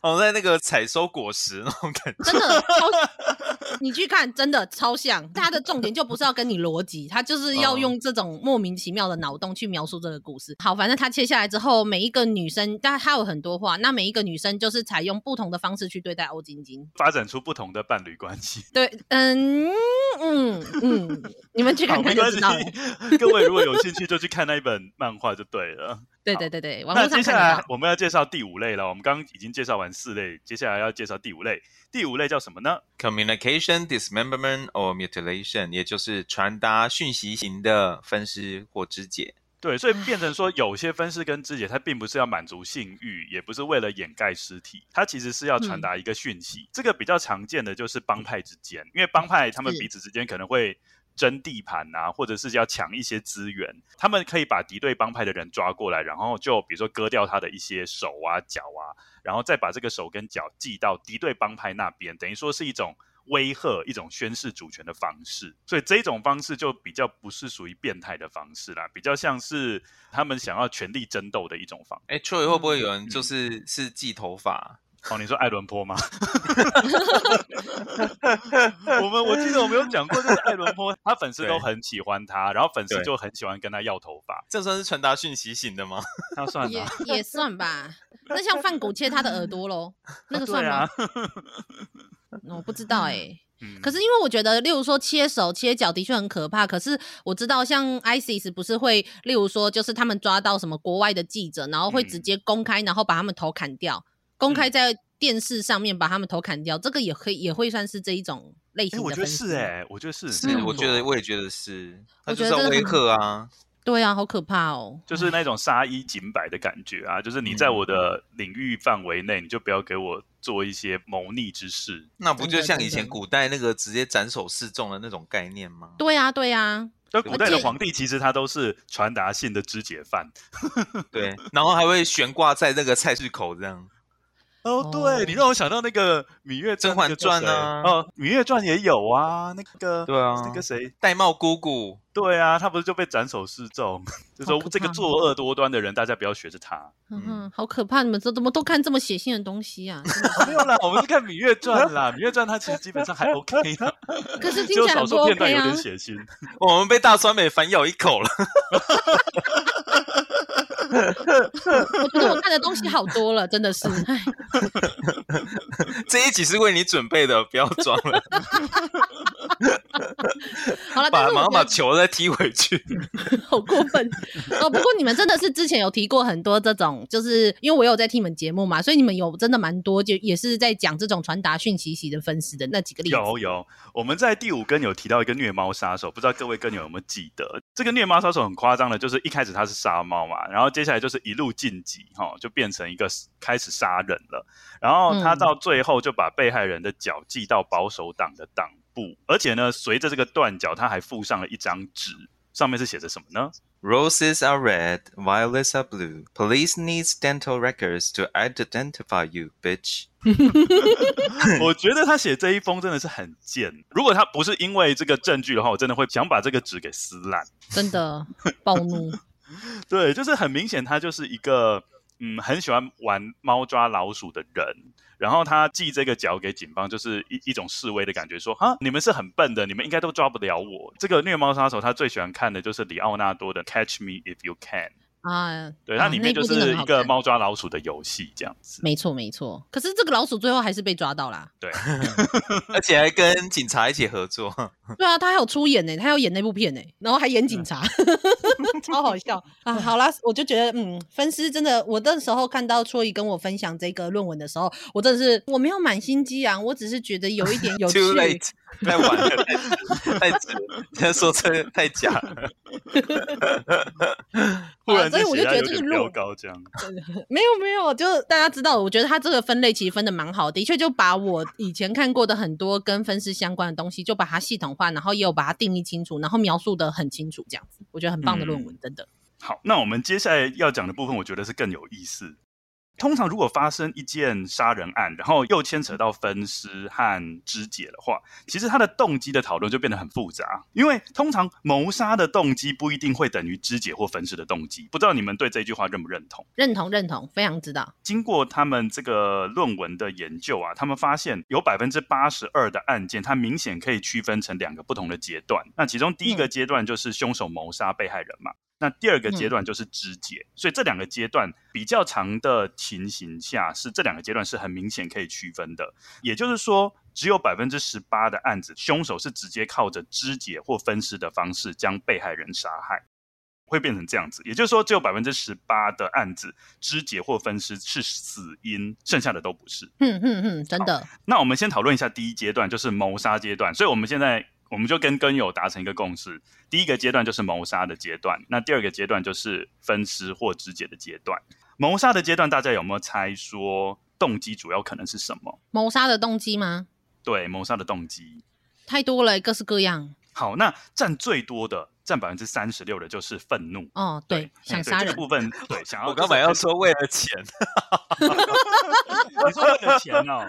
Speaker 2: 好在那个采收果实那种感觉，*laughs*
Speaker 3: 真的超。你去看，真的超像。它的重点就不是要跟你逻辑，它就是要用这种莫名其妙的脑洞去描述这个故事。好，反正它切下来之后，每一个女生，但它有很多话，那每一个女生就是采用不同的方式去对待欧晶晶，
Speaker 1: 发展出不同的伴侣关系。
Speaker 3: 对，嗯嗯嗯，你们去看看就知道了。*laughs*
Speaker 1: 各位如果有兴趣，就去看那一本漫画就对了。
Speaker 3: 对对对对，
Speaker 1: 那接下来我们要介绍第五类了。我们刚刚已经介绍完四类，接下来要介绍第五类。第五类叫什么呢
Speaker 2: ？Communication dismemberment or mutilation，也就是传达讯息型的分尸或肢解。
Speaker 1: 对，所以变成说，有些分尸跟肢解，它并不是要满足性欲，也不是为了掩盖尸体，它其实是要传达一个讯息。嗯、这个比较常见的就是帮派之间，因为帮派他们彼此之间可能会。争地盘啊，或者是要抢一些资源，他们可以把敌对帮派的人抓过来，然后就比如说割掉他的一些手啊、脚啊，然后再把这个手跟脚寄到敌对帮派那边，等于说是一种威吓、一种宣示主权的方式。所以这种方式就比较不是属于变态的方式啦，比较像是他们想要权力争斗的一种方式。
Speaker 2: 哎，Troy 会不会有人就是、嗯、是寄头发？
Speaker 1: 哦，你说爱伦坡吗？*laughs* 我们我记得我们有讲过，就是爱伦坡，他粉丝都很喜欢他，然后粉丝就很喜欢跟他要头发。
Speaker 2: 这算是传达讯息型的吗？
Speaker 1: 那算
Speaker 3: 也也算吧。*laughs* 那像范谷切他的耳朵喽，*laughs* 那个算吗？啊啊、我不知道哎、欸。嗯、可是因为我觉得，例如说切手切脚的确很可怕。可是我知道，像 ISIS 不是会，例如说就是他们抓到什么国外的记者，然后会直接公开，然后把他们头砍掉。公开在电视上面把他们头砍掉，嗯、这个也可以也会算是这一种类型的。
Speaker 1: 我觉得是哎、欸，我觉得是，
Speaker 2: 是，我觉得我也觉得是，他就是要威吓啊，
Speaker 3: 对啊，好可怕哦，
Speaker 1: 就是那种杀一儆百的感觉啊，就是你在我的领域范围内，你就不要给我做一些谋逆之事。
Speaker 2: 那不就像以前古代那个直接斩首示众的那种概念吗？
Speaker 3: 对啊，对啊。
Speaker 1: 而古代的皇帝其实他都是传达性的肢解犯，*laughs*
Speaker 2: 对，然后还会悬挂在那个菜市口这样。
Speaker 1: 哦，对，你让我想到那个《芈月甄嬛传》啊，哦，《芈月传》也有啊，那个
Speaker 2: 对啊，
Speaker 1: 那个谁，
Speaker 2: 玳瑁姑姑，
Speaker 1: 对啊，他不是就被斩首示众，就说这个作恶多端的人，大家不要学着他。
Speaker 3: 嗯哼，好可怕！你们这怎么都看这么血腥的东西啊？*laughs*
Speaker 1: 没有啦，我们是看《芈月传》啦，《芈月传》它其实基本上还 OK 的，*laughs*
Speaker 3: 可是听起来不 OK 啊。
Speaker 1: 有点血腥，
Speaker 2: 我们被大酸梅反咬一口了。*laughs* *laughs*
Speaker 3: 我觉得我看的东西好多了，真的是。*laughs*
Speaker 2: 这一集是为你准备的，不要装了。*laughs*
Speaker 3: 好了，
Speaker 2: 把马上把球再踢回去，*laughs*
Speaker 3: 好过分哦！不过你们真的是之前有提过很多这种，就是因为我有在听你们节目嘛，所以你们有真的蛮多，就也是在讲这种传达讯息型的分尸的那几个例子。
Speaker 1: 有有，我们在第五根有提到一个虐猫杀手，不知道各位根友有没有记得？这个虐猫杀手很夸张的，就是一开始他是杀猫嘛，然后接下来就是一路晋级，哈，就变成一个开始杀人了。然后他到最后就把被害人的脚系到保守党的党部，而且呢，随着这个断脚，他还附上了一张纸，上面是写着什么呢
Speaker 2: ？Roses are red, violets are blue. Police needs dental records to identify you, bitch. *laughs*
Speaker 1: 我觉得他写这一封真的是很贱。如果他不是因为这个证据的话，我真的会想把这个纸给撕烂。
Speaker 3: 真的暴怒。*laughs*
Speaker 1: 对，就是很明显，他就是一个嗯，很喜欢玩猫抓老鼠的人。然后他寄这个脚给警方，就是一一种示威的感觉，说哈，你们是很笨的，你们应该都抓不了我。这个虐猫杀手他最喜欢看的就是里奥纳多的《Catch Me If You Can》。
Speaker 3: 啊，
Speaker 1: 对，它里面就是一个猫抓老鼠的游戏这样子。
Speaker 3: 没错，没错。可是这个老鼠最后还是被抓到啦。
Speaker 1: 对，*laughs*
Speaker 2: 而且还跟警察一起合作。
Speaker 3: 对啊，他还有出演呢，他要演那部片呢，然后还演警察，*laughs* 超好笑啊！好啦，我就觉得，嗯，分尸真的，我那时候看到戳仪跟我分享这个论文的时候，我真的是我没有满心激昂，我只是觉得有一点有趣。*laughs* *laughs*
Speaker 2: 太晚了，太迟，现在说这太假了。
Speaker 1: 忽然、啊、
Speaker 3: 所以我就觉得这个论
Speaker 1: 高这样，
Speaker 3: 没有没有，就是大家知道，我觉得他这个分类其实分的蛮好的，的确就把我以前看过的很多跟分尸相关的东西，就把它系统化，然后也有把它定义清楚，然后描述的很清楚，这样子，我觉得很棒的论文，嗯、真的。
Speaker 1: 好，那我们接下来要讲的部分，我觉得是更有意思。通常，如果发生一件杀人案，然后又牵扯到分尸和肢解的话，其实它的动机的讨论就变得很复杂。因为通常谋杀的动机不一定会等于肢解或分尸的动机。不知道你们对这句话认不认同？
Speaker 3: 认同，认同，非常知道。
Speaker 1: 经过他们这个论文的研究啊，他们发现有百分之八十二的案件，它明显可以区分成两个不同的阶段。那其中第一个阶段就是凶手谋杀被害人嘛。那第二个阶段就是肢解，嗯，所以这两个阶段比较长的情形下，是这两个阶段是很明显可以区分的。也就是说，只有百分之十八的案子，凶手是直接靠着肢解或分尸的方式将被害人杀害，会变成这样子。也就是说，只有百分之十八的案子，肢解或分尸是死因，剩下的都不是。
Speaker 3: 嗯嗯嗯，真的。
Speaker 1: 那我们先讨论一下第一阶段，就是谋杀阶段。所以我们现在。我们就跟跟友达成一个共识，第一个阶段就是谋杀的阶段，那第二个阶段就是分尸或肢解的阶段。谋杀的阶段，大家有没有猜说动机主要可能是什么？
Speaker 3: 谋杀的动机吗？
Speaker 1: 对，谋杀的动机
Speaker 3: 太多了，各式各样。
Speaker 1: 好，那占最多的，占百分之三十六的，就是愤怒。
Speaker 3: 哦，对，对想杀人
Speaker 1: 这个部分，对，*laughs* 想要。
Speaker 2: 我刚本要说为了钱，
Speaker 1: 你说为了钱哦。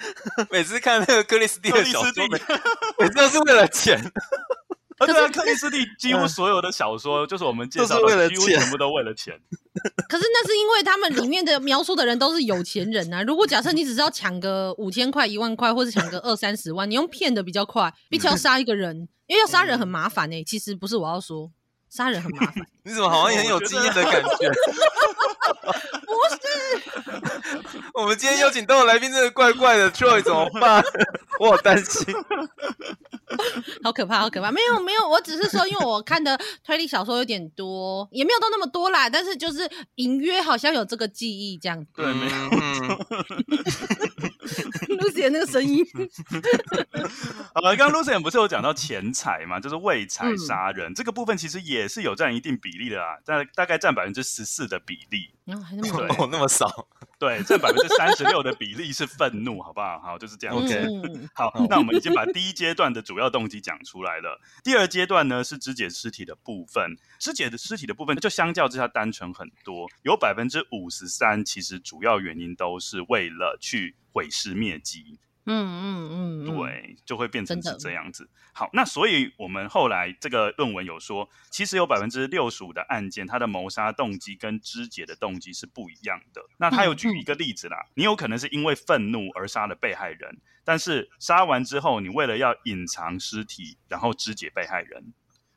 Speaker 1: *laughs*
Speaker 2: 每次看那个克里斯蒂的小说，每次都是为了钱。
Speaker 1: 对啊，克里斯蒂几乎所有的小说，就是我们介绍的，几乎全部都为了钱。*laughs*
Speaker 3: 可是那是因为他们里面的描述的人都是有钱人啊。如果假设你只是要抢个五千块、一万块，或者抢个二三十万，你用骗的比较快，比起要杀一个人，因为要杀人很麻烦呢、欸。其实不是我要说，杀人很麻烦。*laughs*
Speaker 2: 你怎么好像也很有经验的感觉？
Speaker 3: 不是，
Speaker 2: 我们今天邀请到的来宾真的怪怪的，Joy 怎么办？我好担心。*laughs*
Speaker 3: 好可怕，好可怕！没有，没有，我只是说，因为我看的推理小说有点多，也没有到那么多啦。但是就是隐约好像有这个记忆这样子。
Speaker 1: 对，没有。*laughs*
Speaker 3: Lucien 那个声音。*laughs*
Speaker 1: 呃，刚刚 Lucien 不是有讲到钱财嘛？就是为财杀人、嗯、这个部分，其实也是有占一定比例的啦，大大概占百分之十四的比例。
Speaker 3: 哦，还那
Speaker 2: 么 *laughs* 那么少。*laughs*
Speaker 1: 对，占百分之三十六的比例是愤怒，好不好？好，就是这样。OK，、嗯、*laughs* 好，那我们已经把第一阶段的主要动机讲出来了。第二阶段呢，是肢解尸体的部分。肢解的尸体的部分，就相较之下单纯很多，有百分之五十三，其实主要原因都是为了去毁尸灭迹。
Speaker 3: 嗯嗯嗯，
Speaker 1: 对，就会变成是这样子。好，那所以我们后来这个论文有说，其实有百分之六十五的案件，它的谋杀动机跟肢解的动机是不一样的。那他有举一个例子啦，嗯嗯、你有可能是因为愤怒而杀了被害人，但是杀完之后，你为了要隐藏尸体，然后肢解被害人。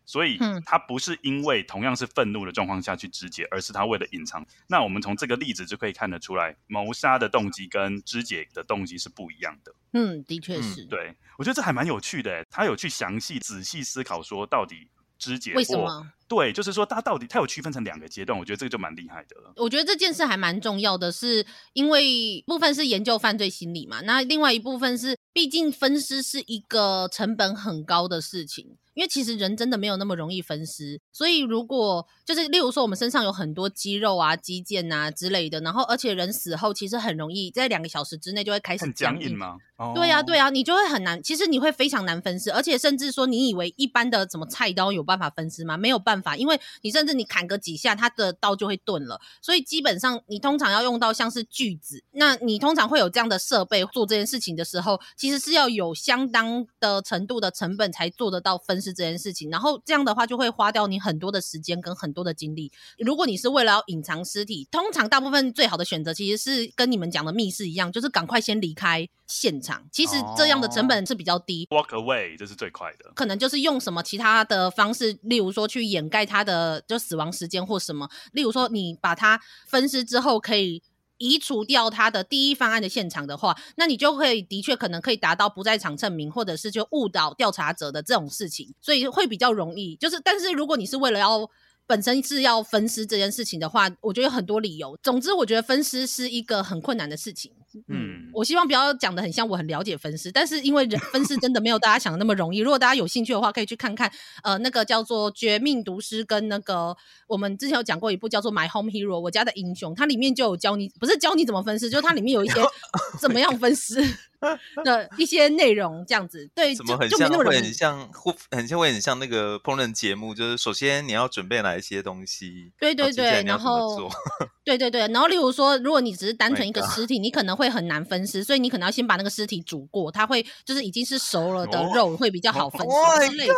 Speaker 1: 所以，他不是因为同样是愤怒的状况下去肢解，而是他为了隐藏。那我们从这个例子就可以看得出来，谋杀的动机跟肢解的动机是不一样的。
Speaker 3: 嗯，的确是。
Speaker 1: 嗯、对，我觉得这还蛮有趣的，他有去详细仔细思考说，到底肢解
Speaker 3: 为什么？
Speaker 1: 对，就是说他到底他有区分成两个阶段，我觉得这个就蛮厉害的了。
Speaker 3: 我觉得这件事还蛮重要的是，是因为部分是研究犯罪心理嘛，那另外一部分是，毕竟分尸是一个成本很高的事情。因为其实人真的没有那么容易分尸，所以如果就是例如说我们身上有很多肌肉啊、肌腱啊之类的，然后而且人死后其实很容易在两个小时之内就会开始僵硬嘛。对呀、啊，对呀、啊，你就会很难，其实你会非常难分尸，而且甚至说你以为一般的什么菜刀有办法分尸吗？没有办法，因为你甚至你砍个几下，它的刀就会钝了，所以基本上你通常要用到像是锯子，那你通常会有这样的设备做这件事情的时候，其实是要有相当的程度的成本才做得到分尸这件事情，然后这样的话就会花掉你很多的时间跟很多的精力。如果你是为了要隐藏尸体，通常大部分最好的选择其实是跟你们讲的密室一样，就是赶快先离开现场。其实这样的成本是比较低
Speaker 1: ，walk away 这是最快的。
Speaker 3: 可能就是用什么其他的方式，例如说去掩盖他的就死亡时间或什么，例如说你把它分尸之后可以。移除掉他的第一方案的现场的话，那你就可以的确可能可以达到不在场证明，或者是就误导调查者的这种事情，所以会比较容易。就是，但是如果你是为了要本身是要分尸这件事情的话，我觉得有很多理由。总之，我觉得分尸是一个很困难的事情。嗯，我希望不要讲的很像我很了解分尸，但是因为人分尸真的没有大家想的那么容易。如果大家有兴趣的话，可以去看看，呃，那个叫做《绝命毒师》跟那个我们之前有讲过一部叫做《My Home Hero》我家的英雄，它里面就有教你，不是教你怎么分尸，就是它里面有一些 *laughs* 怎么样分尸。*laughs* 的一些内容这样子，对，
Speaker 2: 怎么很像会很像很像会很像那个烹饪节目，就是首先你要准备哪一些东西，
Speaker 3: 对对对，然后 *laughs* 对对对，然后例如说，如果你只是单纯一个尸体，你可能会很难分尸，所以你可能要先把那个尸体煮过，它会就是已经是熟了的肉会比较好分尸之类的。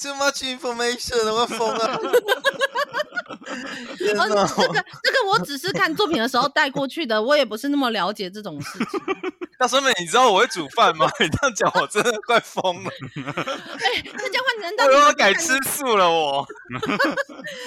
Speaker 2: Too much information，我要疯了。*laughs*
Speaker 3: 这个这个我只是看作品的时候带过去的，我也不是那么了解这种事情。
Speaker 2: 大酸梅，你知道我会煮饭吗？*laughs* 你这样讲，我真的快疯了。*laughs*
Speaker 3: 哎、欸，这讲话难道
Speaker 2: 我要改吃素了？我。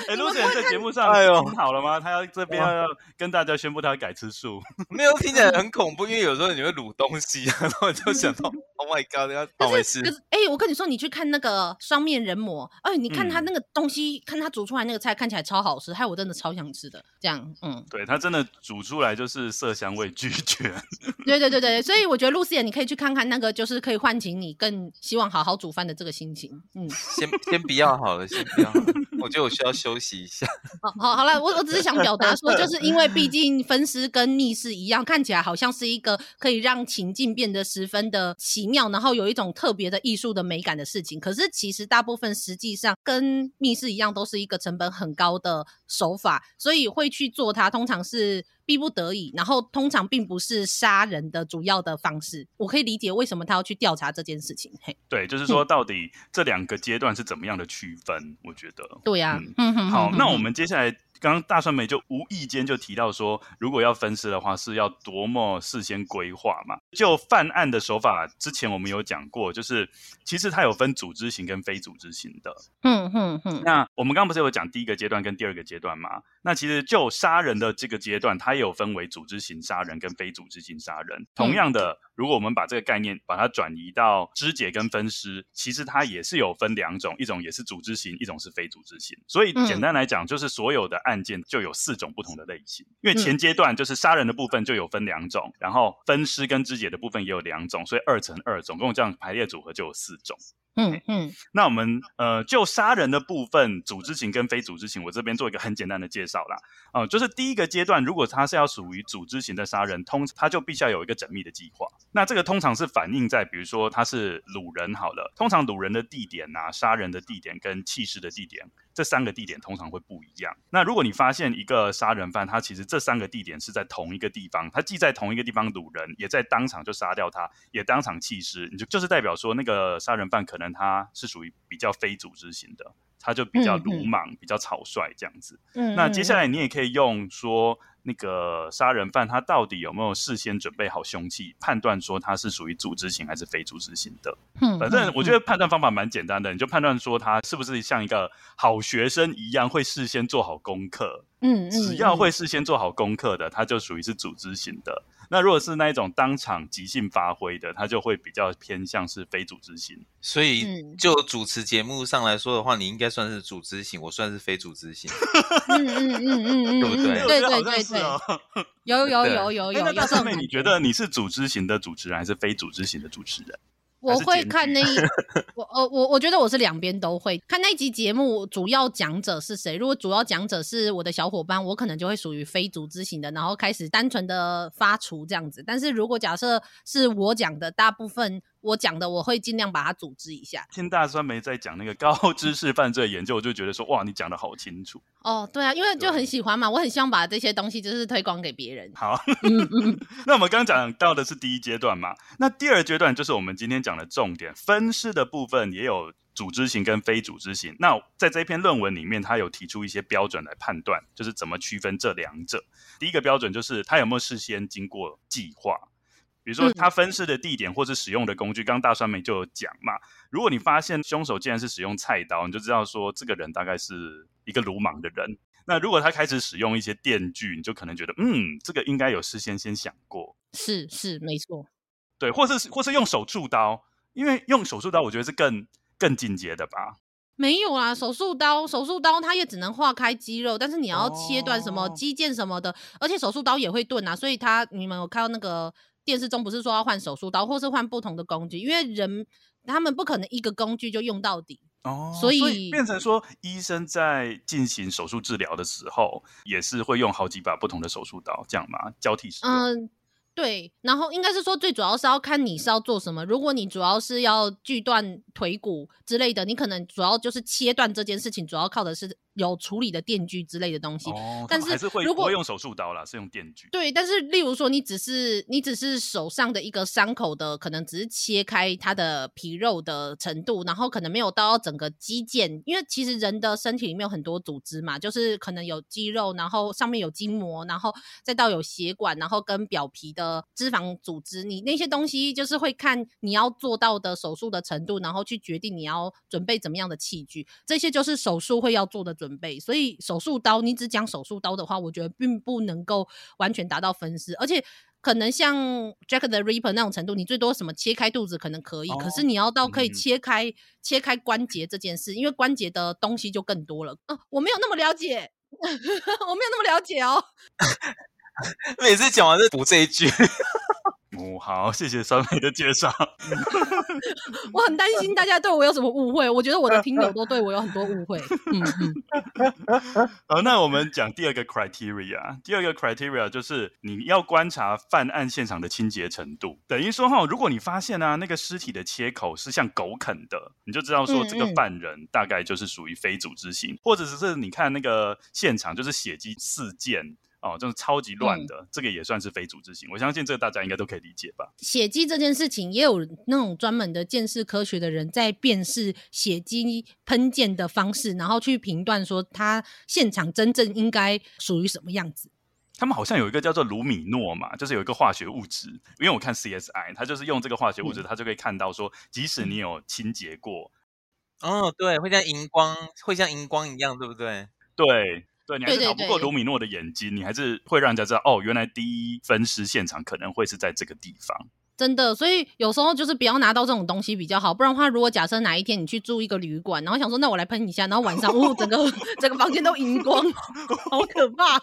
Speaker 1: 哎、欸，露姐在节目上，哎呦，好了吗？他要这边要跟大家宣布他要改吃素。
Speaker 2: 没有听起来很恐怖，因为有时候你会卤东西，然后就想到，Oh my God，要好回事。
Speaker 3: 可是，哎、欸，我跟你说，你去看那个双面人魔，哎、欸，你看他那个东西，嗯、看他煮出来那个菜，看起来超好吃，害我真的超想吃的。这样，嗯，
Speaker 1: 对他真的煮出来就是色香味俱全。*laughs*
Speaker 3: 对对对对。所以我觉得露丝你可以去看看那个，就是可以唤醒你更希望好好煮饭的这个心情。嗯，
Speaker 2: 先先不要好了，先不要好了。我觉得我需要休息一下。*laughs*
Speaker 3: 好好好了，我我只是想表达说，就是因为毕竟分尸跟密室一样，看起来好像是一个可以让情境变得十分的奇妙，然后有一种特别的艺术的美感的事情。可是其实大部分实际上跟密室一样，都是一个成本很高的手法，所以会去做它，通常是。逼不得已，然后通常并不是杀人的主要的方式。我可以理解为什么他要去调查这件事情。嘿，
Speaker 1: 对，就是说到底这两个阶段是怎么样的区分？嗯、我觉得，
Speaker 3: 对呀、啊，
Speaker 1: 嗯哼，好，那我们接下来。刚刚大酸梅就无意间就提到说，如果要分尸的话，是要多么事先规划嘛？就犯案的手法，之前我们有讲过，就是其实它有分组织型跟非组织型的。嗯嗯嗯。那我们刚刚不是有讲第一个阶段跟第二个阶段嘛？那其实就杀人的这个阶段，它也有分为组织型杀人跟非组织型杀人。同样的。如果我们把这个概念把它转移到肢解跟分尸，其实它也是有分两种，一种也是组织型，一种是非组织型。所以简单来讲，就是所有的案件就有四种不同的类型。因为前阶段就是杀人的部分就有分两种，然后分尸跟肢解的部分也有两种，所以二乘二，总共这样排列组合就有四种。嗯嗯，那我们呃，就杀人的部分，组织型跟非组织型，我这边做一个很简单的介绍啦。哦、呃，就是第一个阶段，如果他是要属于组织型的杀人，通他就必须要有一个缜密的计划。那这个通常是反映在，比如说他是掳人好了，通常掳人的地点呐、啊，杀人的地点跟弃尸的地点。这三个地点通常会不一样。那如果你发现一个杀人犯，他其实这三个地点是在同一个地方，他既在同一个地方掳人，也在当场就杀掉他，也当场弃尸，你就就是代表说那个杀人犯可能他是属于比较非组织型的，他就比较鲁莽、嗯嗯、比较草率这样子。嗯，那接下来你也可以用说。那个杀人犯他到底有没有事先准备好凶器，判断说他是属于组织型还是非组织型的？嗯，反正我觉得判断方法蛮简单的，你就判断说他是不是像一个好学生一样会事先做好功课。嗯，只要会事先做好功课的，他就属于是组织型的。那如果是那一种当场即兴发挥的，他就会比较偏向是非组织型。
Speaker 2: 所以就主持节目上来说的话，你应该算是组织型，我算是非组织型。嗯嗯嗯嗯嗯，对不对？
Speaker 3: 对对对对，有有有有有。
Speaker 1: 那大酸梅，你觉得你是组织型的主持人，还是非组织型的主持人？
Speaker 3: 我会看那一，*laughs* 我呃我我觉得我是两边都会看那一集节目，主要讲者是谁？如果主要讲者是我的小伙伴，我可能就会属于非组织型的，然后开始单纯的发厨这样子。但是如果假设是我讲的，大部分我讲的，我会尽量把它组织一下。
Speaker 1: 听大酸梅在讲那个高 *laughs* 知识犯罪研究，我就觉得说哇，你讲的好清楚
Speaker 3: 哦。对啊，因为就很喜欢嘛，我很希望把这些东西就是推广给别人。
Speaker 1: 好，*laughs* 那我们刚刚讲到的是第一阶段嘛，那第二阶段就是我们今天讲的重点，分尸的部分也有组织型跟非组织型。那在这篇论文里面，他有提出一些标准来判断，就是怎么区分这两者。第一个标准就是他有没有事先经过计划，比如说他分尸的地点或是使用的工具。刚刚大酸梅就有讲嘛，如果你发现凶手竟然是使用菜刀，你就知道说这个人大概是一个鲁莽的人。那如果他开始使用一些电锯，你就可能觉得，嗯，这个应该有事先先想过。
Speaker 3: 是是，没错。
Speaker 1: 对，或是或是用手术刀，因为用手术刀，我觉得是更更进阶的吧。
Speaker 3: 没有啊，手术刀，手术刀它也只能划开肌肉，但是你要切断什么肌腱什么的，哦、而且手术刀也会钝啊，所以他你们有看到那个电视中不是说要换手术刀，或是换不同的工具，因为人他们不可能一个工具就用到底。
Speaker 1: 哦，所以，变成说，医生在进行手术治疗的时候，也是会用好几把不同的手术刀，这样吗？交替使用。
Speaker 3: 嗯，对。然后应该是说，最主要是要看你是要做什么。如果你主要是要锯断腿骨之类的，你可能主要就是切断这件事情，主要靠的是。有处理的电锯之类的东西，哦、但是如果
Speaker 1: 会用手术刀啦，是用电锯。
Speaker 3: 对，但是例如说，你只是你只是手上的一个伤口的，可能只是切开它的皮肉的程度，然后可能没有到整个肌腱，因为其实人的身体里面有很多组织嘛，就是可能有肌肉，然后上面有筋膜，然后再到有血管，然后跟表皮的脂肪组织，你那些东西就是会看你要做到的手术的程度，然后去决定你要准备怎么样的器具，这些就是手术会要做的准。准备，所以手术刀，你只讲手术刀的话，我觉得并不能够完全达到分尸，而且可能像 Jack the Ripper 那种程度，你最多什么切开肚子可能可以，哦、可是你要到可以切开、嗯、切开关节这件事，因为关节的东西就更多了。啊，我没有那么了解，*laughs* 我没有那么了解哦。*laughs*
Speaker 2: 每次讲完就补这一句。
Speaker 1: 哦，*laughs* 好，谢谢三妹的介绍。*laughs*
Speaker 3: 我很担心大家对我有什么误会，我觉得我的听友都对我有很多误会。嗯
Speaker 1: 嗯。*laughs* 好，那我们讲第二个 criteria。第二个 criteria 就是你要观察犯案现场的清洁程度。等于说哈，如果你发现啊，那个尸体的切口是像狗啃的，你就知道说这个犯人大概就是属于非组织型，嗯嗯，或者是你看那个现场就是血迹四溅。哦，就是超级乱的，嗯，这个也算是非组织型。我相信这个大家应该都可以理解吧？
Speaker 3: 血迹这件事情，也有那种专门的鉴识科学的人在辨识血迹喷溅的方式，然后去评断说他现场真正应该属于什么样子。
Speaker 1: 他们好像有一个叫做卢米诺嘛，就是有一个化学物质。因为我看 CSI，他就是用这个化学物质，他、嗯、就可以看到说，即使你有清洁过，
Speaker 2: 哦，对，会像荧光，会像荧光一样，对不对？
Speaker 1: 对。对，你还是逃不过卢米诺的眼睛，你还是会让人家知道哦，原来第一分尸现场可能会是在这个地方。
Speaker 3: 真的，所以有时候就是不要拿到这种东西比较好，不然的话，如果假设哪一天你去住一个旅馆，然后想说那我来喷一下，然后晚上哦，整个 *laughs* 整个房间都荧光，好可怕。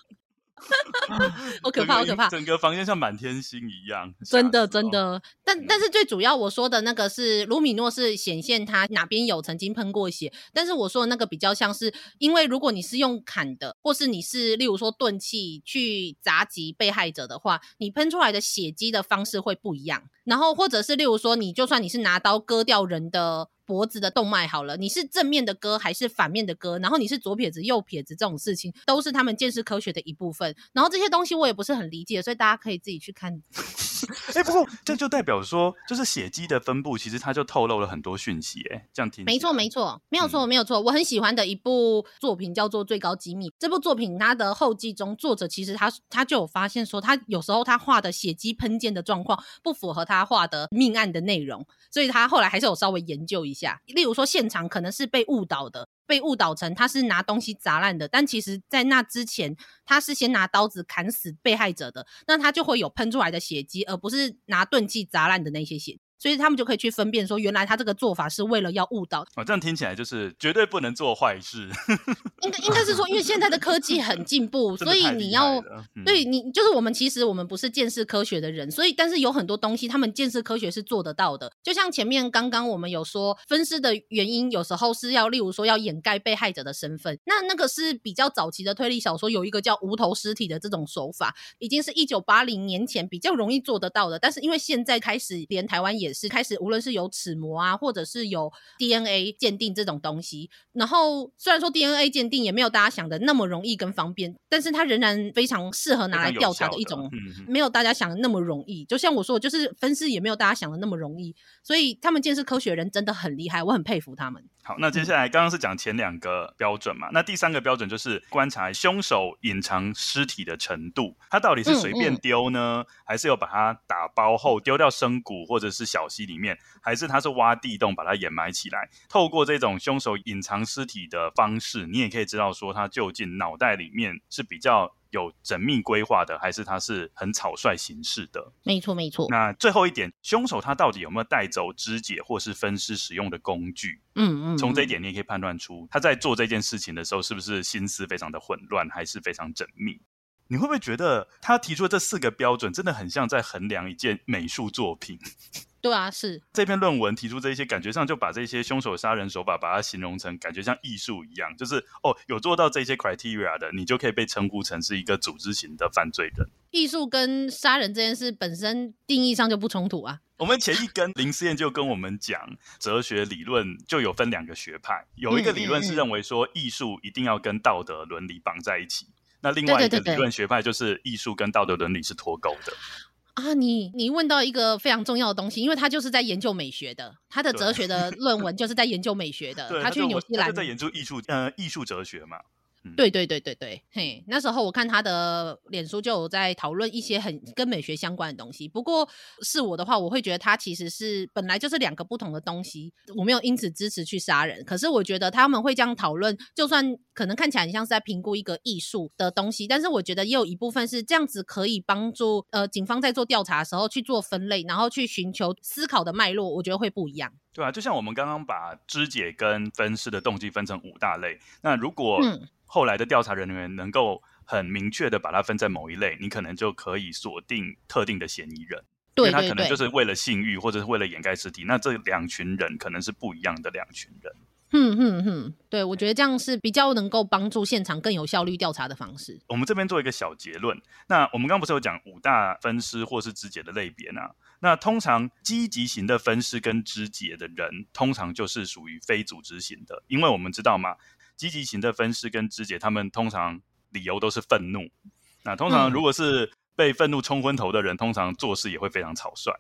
Speaker 3: *laughs* 好可怕，好可怕！
Speaker 1: 整个房间像满天星一样，
Speaker 3: 真的，真的。但但是最主要我说的那个是卢米诺，是显现他哪边有曾经喷过血。但是我说的那个比较像是，因为如果你是用砍的，或是你是例如说钝器去砸击被害者的话，你喷出来的血迹的方式会不一样。然后或者是例如说，你就算你是拿刀割掉人的。脖子的动脉好了，你是正面的割还是反面的割？然后你是左撇子右撇子这种事情，都是他们见识科学的一部分。然后这些东西我也不是很理解，所以大家可以自己去看。
Speaker 1: 哎、欸，不过这就代表说，就是血迹的分布，其实它就透露了很多讯息。哎，这样听
Speaker 3: 没错没错，没有错没有错。我很喜欢的一部作品叫做《最高机密》。这部作品它的后记中，作者其实他他就有发现说，他有时候他画的血迹喷溅的状况不符合他画的命案的内容，所以他后来还是有稍微研究一下。例如说，现场可能是被误导的。被误导成他是拿东西砸烂的，但其实，在那之前，他是先拿刀子砍死被害者的，那他就会有喷出来的血迹，而不是拿钝器砸烂的那些血。所以他们就可以去分辨说，原来他这个做法是为了要误导。
Speaker 1: 哦，这样听起来就是绝对不能做坏事。
Speaker 3: 应该应该是说，因为现在的科技很进步，*laughs* 所以你要、嗯、对你就是我们其实我们不是见识科学的人，所以但是有很多东西他们见识科学是做得到的。就像前面刚刚我们有说分尸的原因，有时候是要例如说要掩盖被害者的身份，那那个是比较早期的推理小说有一个叫无头尸体的这种手法，已经是一九八零年前比较容易做得到的。但是因为现在开始，连台湾也是开始，无论是有齿模啊，或者是有 DNA 鉴定这种东西，然后虽然说 DNA 鉴定也没有大家想的那么容易跟方便，但是它仍然非常适合拿来调查的一种，没有大家想的那么容易。就像我说，就是分尸也没有大家想的那么容易，所以他们见识科学人真的很厉害，我很佩服他们。
Speaker 1: 好，那接下来刚刚是讲前两个标准嘛，那第三个标准就是观察凶手隐藏尸体的程度，他到底是随便丢呢，嗯嗯、还是有把它打包后丢掉深谷或者是小溪里面，还是他是挖地洞把它掩埋起来？透过这种凶手隐藏尸体的方式，你也可以知道说他究竟脑袋里面是比较。有缜密规划的，还是他是很草率行事的？
Speaker 3: 没错，没错。
Speaker 1: 那最后一点，凶手他到底有没有带走肢解或是分尸使用的工具？
Speaker 3: 嗯嗯。
Speaker 1: 从这一点，你也可以判断出他在做这件事情的时候，是不是心思非常的混乱，还是非常缜密？你会不会觉得他提出的这四个标准，真的很像在衡量一件美术作品？
Speaker 3: 对啊，是
Speaker 1: 这篇论文提出这些，感觉上就把这些凶手杀人手法，把它形容成感觉像艺术一样，就是哦，有做到这些 criteria 的，你就可以被称呼成是一个组织型的犯罪人。
Speaker 3: 艺术跟杀人这件事本身定义上就不冲突啊。*laughs*
Speaker 1: 我们前一根林思燕就跟我们讲，哲学理论就有分两个学派，有一个理论是认为说艺术一定要跟道德伦理绑在一起，那另外一个理论学派就是艺术跟道德伦理是脱钩的。
Speaker 3: 啊，你你问到一个非常重要的东西，因为他就是在研究美学的，他的哲学的 *laughs* 论文就是在研究美学的，他去纽西兰
Speaker 1: 就在研究艺术，呃，艺术哲学嘛。
Speaker 3: 对对对对对，嘿，那时候我看他的脸书就有在讨论一些很跟美学相关的东西。不过是我的话，我会觉得他其实是本来就是两个不同的东西。我没有因此支持去杀人，可是我觉得他们会这样讨论，就算可能看起来很像是在评估一个艺术的东西，但是我觉得也有一部分是这样子可以帮助呃警方在做调查的时候去做分类，然后去寻求思考的脉络，我觉得会不一样。
Speaker 1: 对啊，就像我们刚刚把肢解跟分尸的动机分成五大类，那如果嗯。后来的调查人员能够很明确的把它分在某一类，你可能就可以锁定特定的嫌疑人。对，他可能就是为了性欲，或者是为了掩盖尸体。那这两群人可能是不一样的两群人。
Speaker 3: 嗯嗯嗯，对，我觉得这样是比较能够帮助现场更有效率调查的方式。
Speaker 1: 我们这边做一个小结论。那我们刚刚不是有讲五大分尸或是肢解的类别呢？那通常积极型的分尸跟肢解的人，通常就是属于非组织型的，因为我们知道嘛。积极型的分尸跟肢解，他们通常理由都是愤怒。那通常如果是被愤怒冲昏头的人，嗯、通常做事也会非常草率。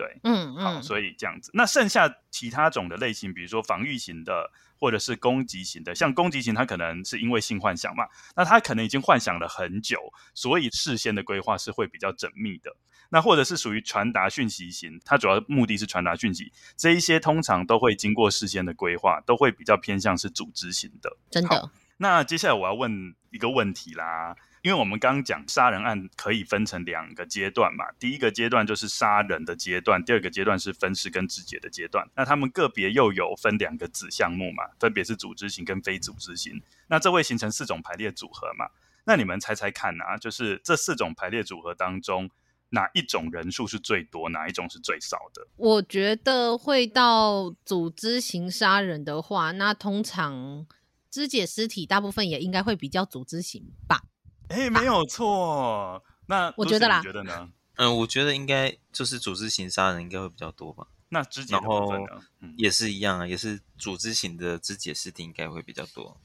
Speaker 1: 对，嗯嗯，好，所以这样子。那剩下其他种的类型，比如说防御型的，或者是攻击型的，像攻击型，它可能是因为性幻想嘛，那他可能已经幻想了很久，所以事先的规划是会比较缜密的。那或者是属于传达讯息型，它主要目的是传达讯息，这一些通常都会经过事先的规划，都会比较偏向是组织型的。
Speaker 3: 真的。
Speaker 1: 那接下来我要问一个问题啦，因为我们刚刚讲杀人案可以分成两个阶段嘛，第一个阶段就是杀人的阶段，第二个阶段是分尸跟肢解的阶段。那他们个别又有分两个子项目嘛，分别是组织型跟非组织型。那这会形成四种排列组合嘛？那你们猜猜看啊，就是这四种排列组合当中。哪一种人数是最多，哪一种是最少的？
Speaker 3: 我觉得会到组织型杀人的话，那通常肢解尸体大部分也应该会比较组织型吧？
Speaker 1: 哎、欸，没有错。那
Speaker 3: 我觉得啦，
Speaker 1: 你觉得呢？
Speaker 2: 嗯，我觉得应该就是组织型杀人应该会比较多吧。
Speaker 1: 那肢解的部分呢？
Speaker 2: 嗯，也是一样啊，也是组织型的肢解尸体应该会比较多。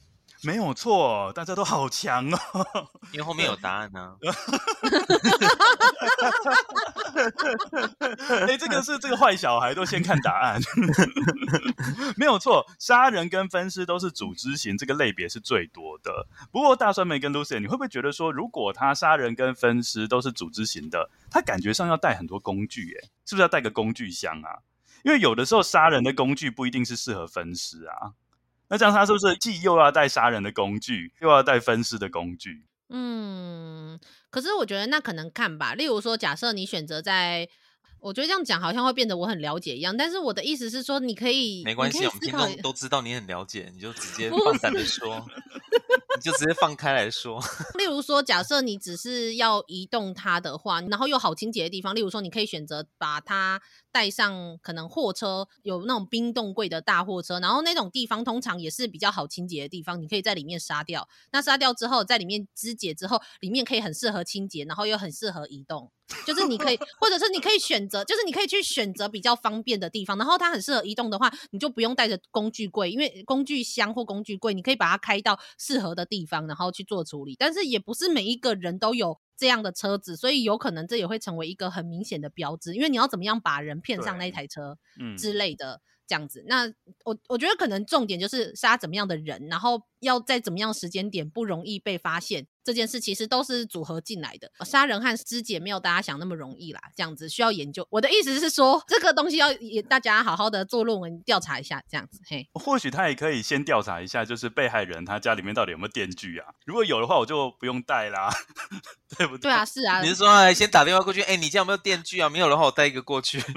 Speaker 1: 没有错，大家都好强哦，*laughs*
Speaker 2: 因为后面有答案呢、啊。
Speaker 1: 哎、欸，这个是这个坏小孩都先看答案，*laughs* 没有错，杀人跟分尸都是组织型，这个类别是最多的。不过大酸梅跟 Lucy，你会不会觉得说，如果他杀人跟分尸都是组织型的，他感觉上要带很多工具，哎，是不是要带个工具箱啊？因为有的时候杀人的工具不一定是适合分尸啊。那这样他是不是既又要带杀人的工具，又要带分尸的工具？
Speaker 3: 嗯，可是我觉得那可能看吧。例如说，假设你选择在我觉得这样讲好像会变得我很了解一样，但是我的意思是说，你可以
Speaker 2: 没关系，我们听众都知道你很了解，你就直接放胆的说，你就直接放开来说。*laughs*
Speaker 3: 例如说，假设你只是要移动它的话，然后又好清洁的地方，例如说，你可以选择把它带上可能货车，有那种冰冻柜的大货车，然后那种地方通常也是比较好清洁的地方，你可以在里面杀掉。那杀掉之后，在里面肢解之后，里面可以很适合清洁，然后又很适合移动。就是你可以，或者是你可以选择，就是你可以去选择比较方便的地方，然后它很适合移动的话，你就不用带着工具柜，因为工具箱或工具柜，你可以把它开到适合的地方，然后去做处理。但是也不是每一个人都有这样的车子，所以有可能这也会成为一个很明显的标志，因为你要怎么样把人骗上那台车，嗯之类的。这样子，那我我觉得可能重点就是杀怎么样的人，然后要在怎么样时间点不容易被发现，这件事其实都是组合进来的。杀人和肢解没有大家想那么容易啦，这样子需要研究。我的意思是说，这个东西要也大家好好的做论文调查一下，这样子。嘿，
Speaker 1: 或许他也可以先调查一下，就是被害人他家里面到底有没有电锯啊？如果有的话，我就不用带啦，*laughs* 对不对？
Speaker 3: 对啊，是啊。
Speaker 2: 你是说先打电话过去？哎、欸，你家有没有电锯啊？没有的话，我带一个过去。*laughs*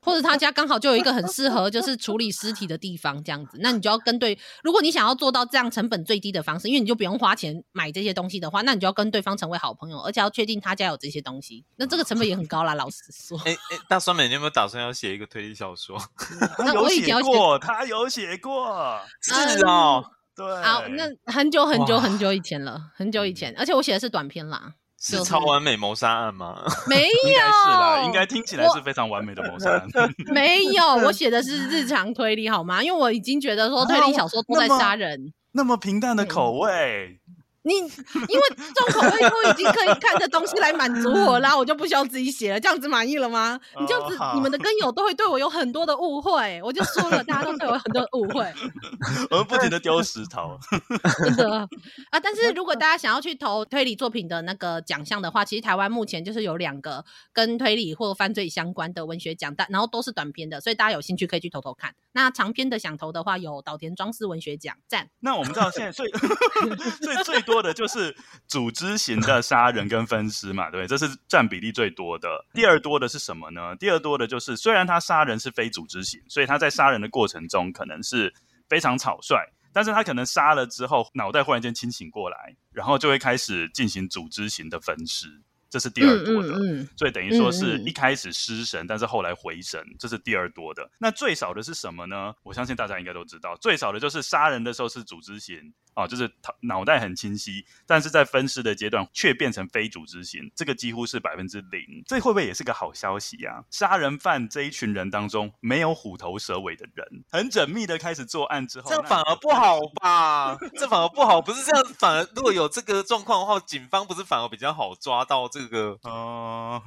Speaker 3: 或者他家刚好就有一个很适合就是处理尸体的地方，这样子，那你就要跟对。如果你想要做到这样成本最低的方式，因为你就不用花钱买这些东西的话，那你就要跟对方成为好朋友，而且要确定他家有这些东西。那这个成本也很高啦，老实说。
Speaker 2: 哎哎，大酸美，你有没有打算要写一个推理小说？*laughs*
Speaker 1: 他有写过，他有写过，*laughs*
Speaker 2: 是哦，
Speaker 1: 对。
Speaker 3: 好，那很久很久很久以前了，很久以前，而且我写的是短篇啦。
Speaker 2: 是超完美谋杀案吗？
Speaker 3: 没有，*laughs*
Speaker 1: 应该是啦，应该听起来是非常完美的谋杀案。
Speaker 3: 没有，我写的是日常推理，好吗？因为我已经觉得说推理小说都在杀人，
Speaker 1: 那么平淡的口味。
Speaker 3: 你因为重口味都已经可以看的东西来满足我啦，我就不需要自己写了，这样子满意了吗？你这样子，你们的跟友都会对我有很多的误会，我就说了，大家都对我有很多误会。*laughs*
Speaker 1: 我们不停的丢石头，*laughs*
Speaker 3: 真的啊！但是如果大家想要去投推理作品的那个奖项的话，其实台湾目前就是有两个跟推理或犯罪相关的文学奖，但然后都是短篇的，所以大家有兴趣可以去投投看。那长篇的想投的话，有岛田庄司文学奖，赞。
Speaker 1: 那我们知道现在最 *laughs* 最最多。多的就是组织型的杀人跟分尸嘛，对，这是占比例最多的。第二多的是什么呢？第二多的就是，虽然他杀人是非组织型，所以他在杀人的过程中可能是非常草率，但是他可能杀了之后，脑袋忽然间清醒过来，然后就会开始进行组织型的分尸。这是第二多的，嗯嗯嗯、所以等于说是一开始失神，但是后来回神，这是第二多的。那最少的是什么呢？我相信大家应该都知道，最少的就是杀人的时候是组织型啊、哦，就是脑袋很清晰，但是在分尸的阶段却变成非组织型，这个几乎是百分之零。这会不会也是个好消息啊？杀人犯这一群人当中没有虎头蛇尾的人，很缜密的开始作案之后，
Speaker 2: 这反而不好吧？这反而不好，不是这样，反而如果有这个状况的话，警方不是反而比较好抓到这个哦，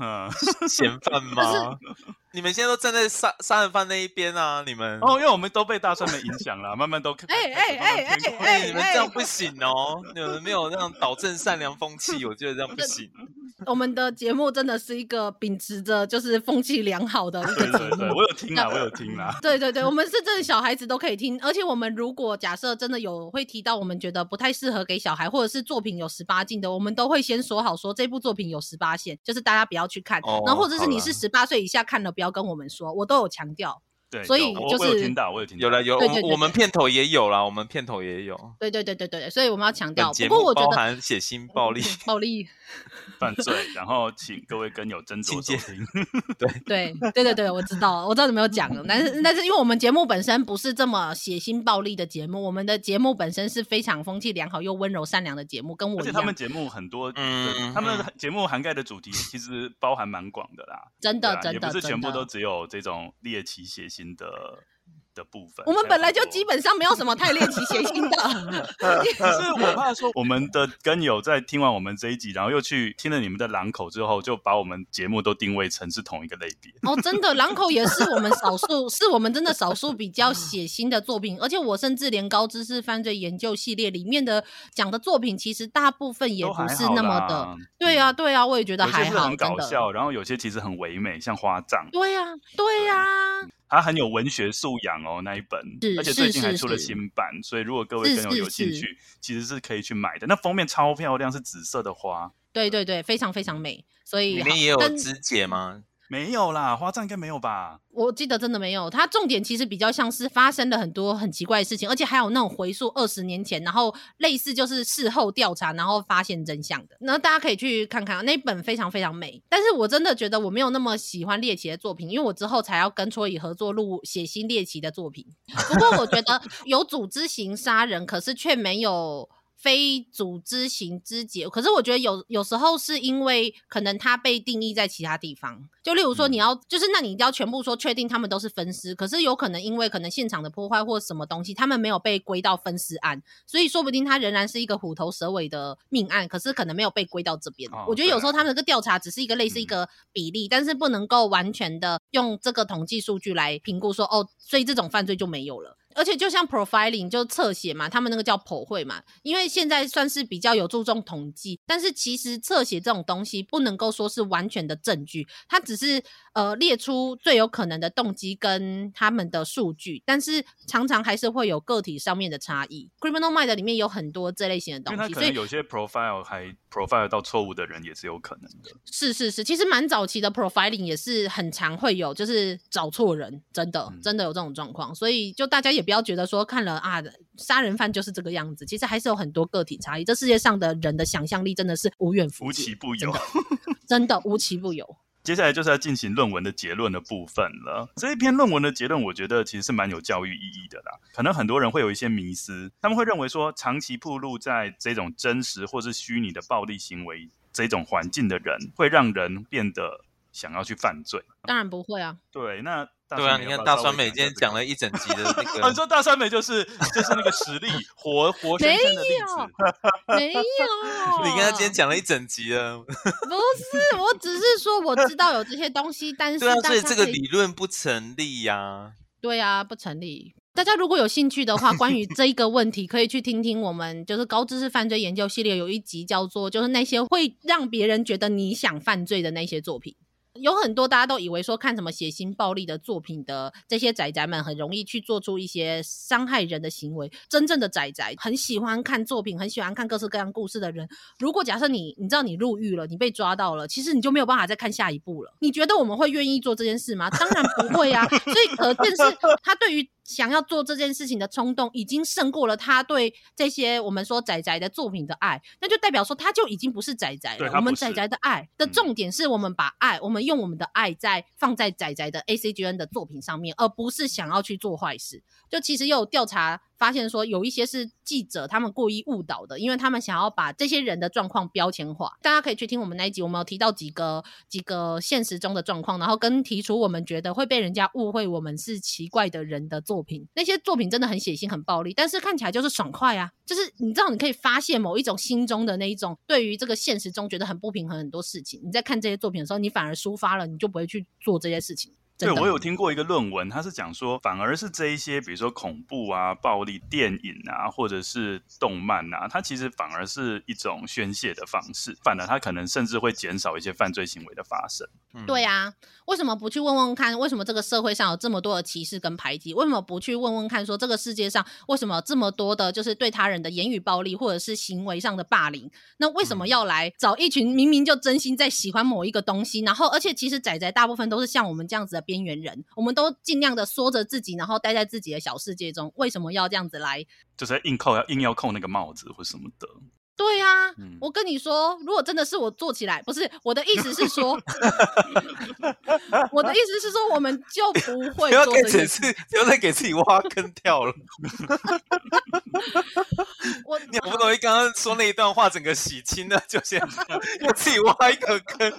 Speaker 2: 嫌犯吗？你们现在都站在杀杀人犯那一边啊！你们
Speaker 1: 哦，因为我们都被大蒜们影响了，*laughs* 慢慢都
Speaker 3: 哎哎哎哎哎，
Speaker 2: 你们这样不行哦！你们没有那种导正善良风气，我觉得这样不行。
Speaker 3: 我们的节目真的是一个秉持着就是风气良好的一个节目。
Speaker 1: 我有听啊，我有听啊。
Speaker 3: 对对对，我们是真的小孩子都可以听，而且我们如果假设真的有会提到我们觉得不太适合给小孩，或者是作品有十八禁的，我们都会先说好说这部作品有十八线，就是大家不要去看。然后或者是你是十八岁以下看了，不要跟我们说，我都有强调。
Speaker 1: 对，
Speaker 3: 所以就是
Speaker 1: 我有听到，我有听到，
Speaker 2: 有了有，我们片头也有啦，我们片头也有。
Speaker 3: 对对对对对，所以我们要强调。
Speaker 2: 节目包含血腥、暴力、
Speaker 3: 暴力、*laughs*
Speaker 1: 犯罪，然后请各位跟有斟酌收听。*laughs*
Speaker 2: 对
Speaker 3: 对对对对，我知道，我知道你没有讲，但是但是因为我们节目本身不是这么血腥暴力的节目，我们的节目本身是非常风气良好又温柔善良的节目，跟我一样。而且
Speaker 1: 他们节目很多，嗯，他们节目涵盖的主题其实包含蛮广的啦，
Speaker 3: 真的真的，
Speaker 1: 也不是全部都只有这种猎奇血腥。新的的部分，
Speaker 3: 我们本来就基本上没有什么太猎奇血腥的，
Speaker 1: 可是我怕说我们的跟友在听完我们这一集，然后又去听了你们的狼口之后，就把我们节目都定位成是同一个类别。
Speaker 3: 哦，真的，*laughs* 狼口也是我们少数，是我们真的少数比较血腥的作品，而且我甚至连高知识犯罪研究系列里面的讲的作品，其其实大部分也不是那么的。对啊，对啊，我也觉得还好，
Speaker 1: 很搞笑，然后有些其实很唯美，像花葬。
Speaker 3: 对呀，对呀。
Speaker 1: 它很有文学素养哦，那一本，而且最近还出了新版，所以如果各位朋友有兴趣，其实是可以去买的。那封面超漂亮，是紫色的花，
Speaker 3: 对对对，非常非常美。所以
Speaker 2: 里面也有肢解吗？
Speaker 1: 没有啦，花葬应该没有吧？
Speaker 3: 我记得真的没有。它重点其实比较像是发生了很多很奇怪的事情，而且还有那种回溯二十年前，然后类似就是事后调查，然后发现真相的。那大家可以去看看那一本非常非常美。但是我真的觉得我没有那么喜欢猎奇的作品，因为我之后才要跟戳仪合作录写新猎奇的作品。不过我觉得 *laughs* 有组织型杀人，可是却没有。非组织型肢解，可是我觉得有有时候是因为可能它被定义在其他地方，就例如说你要、嗯、就是那你一定要全部说确定他们都是分尸，可是有可能因为可能现场的破坏或什么东西，他们没有被归到分尸案，所以说不定它仍然是一个虎头蛇尾的命案，可是可能没有被归到这边。哦、我觉得有时候他们这个调查只是一个类似一个比例，嗯、但是不能够完全的用这个统计数据来评估说哦，所以这种犯罪就没有了。而且就像 profiling 就侧写嘛，他们那个叫剖绘嘛，因为现在算是比较有注重统计，但是其实侧写这种东西不能够说是完全的证据，它只是呃列出最有可能的动机跟他们的数据，但是常常还是会有个体上面的差异。Criminal Minds 里面有很多这类型的东西，
Speaker 1: 所以有些 profile 还 profile 到错误的人也是有可能的。
Speaker 3: 是是是，其实蛮早期的 profiling 也是很常会有，就是找错人，真的真的有这种状况，所以就大家也不要觉得说看了啊，杀人犯就是这个样子，其实还是有很多个体差异。这世界上的人的想象力真的是无远弗届，
Speaker 1: 无奇不有，*laughs*
Speaker 3: 真的无奇不有。
Speaker 1: 接下来就是要进行论文的结论的部分了。这一篇论文的结论，我觉得其实是蛮有教育意义的啦。可能很多人会有一些迷思，他们会认为说，长期暴露在这种真实或是虚拟的暴力行为这种环境的人，会让人变得想要去犯罪。
Speaker 3: 当然不会啊。
Speaker 1: 对，那。
Speaker 2: 对啊，你看大川美今天讲了一整集的那个，*laughs*
Speaker 1: 你说大川美就是就是那个实力，活活生生的例子，*laughs*
Speaker 3: 没有，没有。
Speaker 2: 你看他今天讲了一整集了，*laughs* 不
Speaker 3: 是，我只是说我知道有这些东西，但是
Speaker 2: 对啊，所以这个理论不成立呀、啊。
Speaker 3: 对啊，不成立。大家如果有兴趣的话，关于这一个问题，可以去听听我们就是高知识犯罪研究系列有一集叫做就是那些会让别人觉得你想犯罪的那些作品。有很多大家都以为说看什么血腥暴力的作品的这些仔仔们很容易去做出一些伤害人的行为。真正的仔仔很喜欢看作品，很喜欢看各式各样故事的人，如果假设你你知道你入狱了，你被抓到了，其实你就没有办法再看下一部了。你觉得我们会愿意做这件事吗？当然不会啊。所以可见是他对于。想要做这件事情的冲动，已经胜过了他对这些我们说仔仔的作品的爱，那就代表说他就已经不是仔仔了。我们仔仔的爱的重点是我们把爱，嗯、我们用我们的爱在放在仔仔的 ACGN 的作品上面，而不是想要去做坏事。就其实有调查。发现说有一些是记者他们故意误导的，因为他们想要把这些人的状况标签化。大家可以去听我们那一集，我们有提到几个几个现实中的状况，然后跟提出我们觉得会被人家误会我们是奇怪的人的作品。那些作品真的很血腥、很暴力，但是看起来就是爽快啊！就是你知道，你可以发现某一种心中的那一种对于这个现实中觉得很不平衡很多事情。你在看这些作品的时候，你反而抒发了，你就不会去做这些事情。
Speaker 1: 对，我有听过一个论文，他是讲说，反而是这一些，比如说恐怖啊、暴力电影啊，或者是动漫啊，它其实反而是一种宣泄的方式，反而它可能甚至会减少一些犯罪行为的发生。
Speaker 3: 嗯、对啊，为什么不去问问看，为什么这个社会上有这么多的歧视跟排挤？为什么不去问问看，说这个世界上为什么这么多的，就是对他人的言语暴力，或者是行为上的霸凌？那为什么要来找一群明明就真心在喜欢某一个东西，然后而且其实仔仔大部分都是像我们这样子的。边缘人，我们都尽量的缩着自己，然后待在自己的小世界中。为什么要这样子来？
Speaker 1: 就是硬扣，要硬要扣那个帽子或什么的。
Speaker 3: 对呀、啊，嗯、我跟你说，如果真的是我做起来，不是我的意思是说，我的意思是说，*laughs* 我们就不 *laughs* 会做这件事。
Speaker 2: 不要再给自己挖坑跳了。*laughs*
Speaker 3: 我
Speaker 2: 你好不容易刚刚说那一段话，整个洗清了，就先又自己挖一个坑。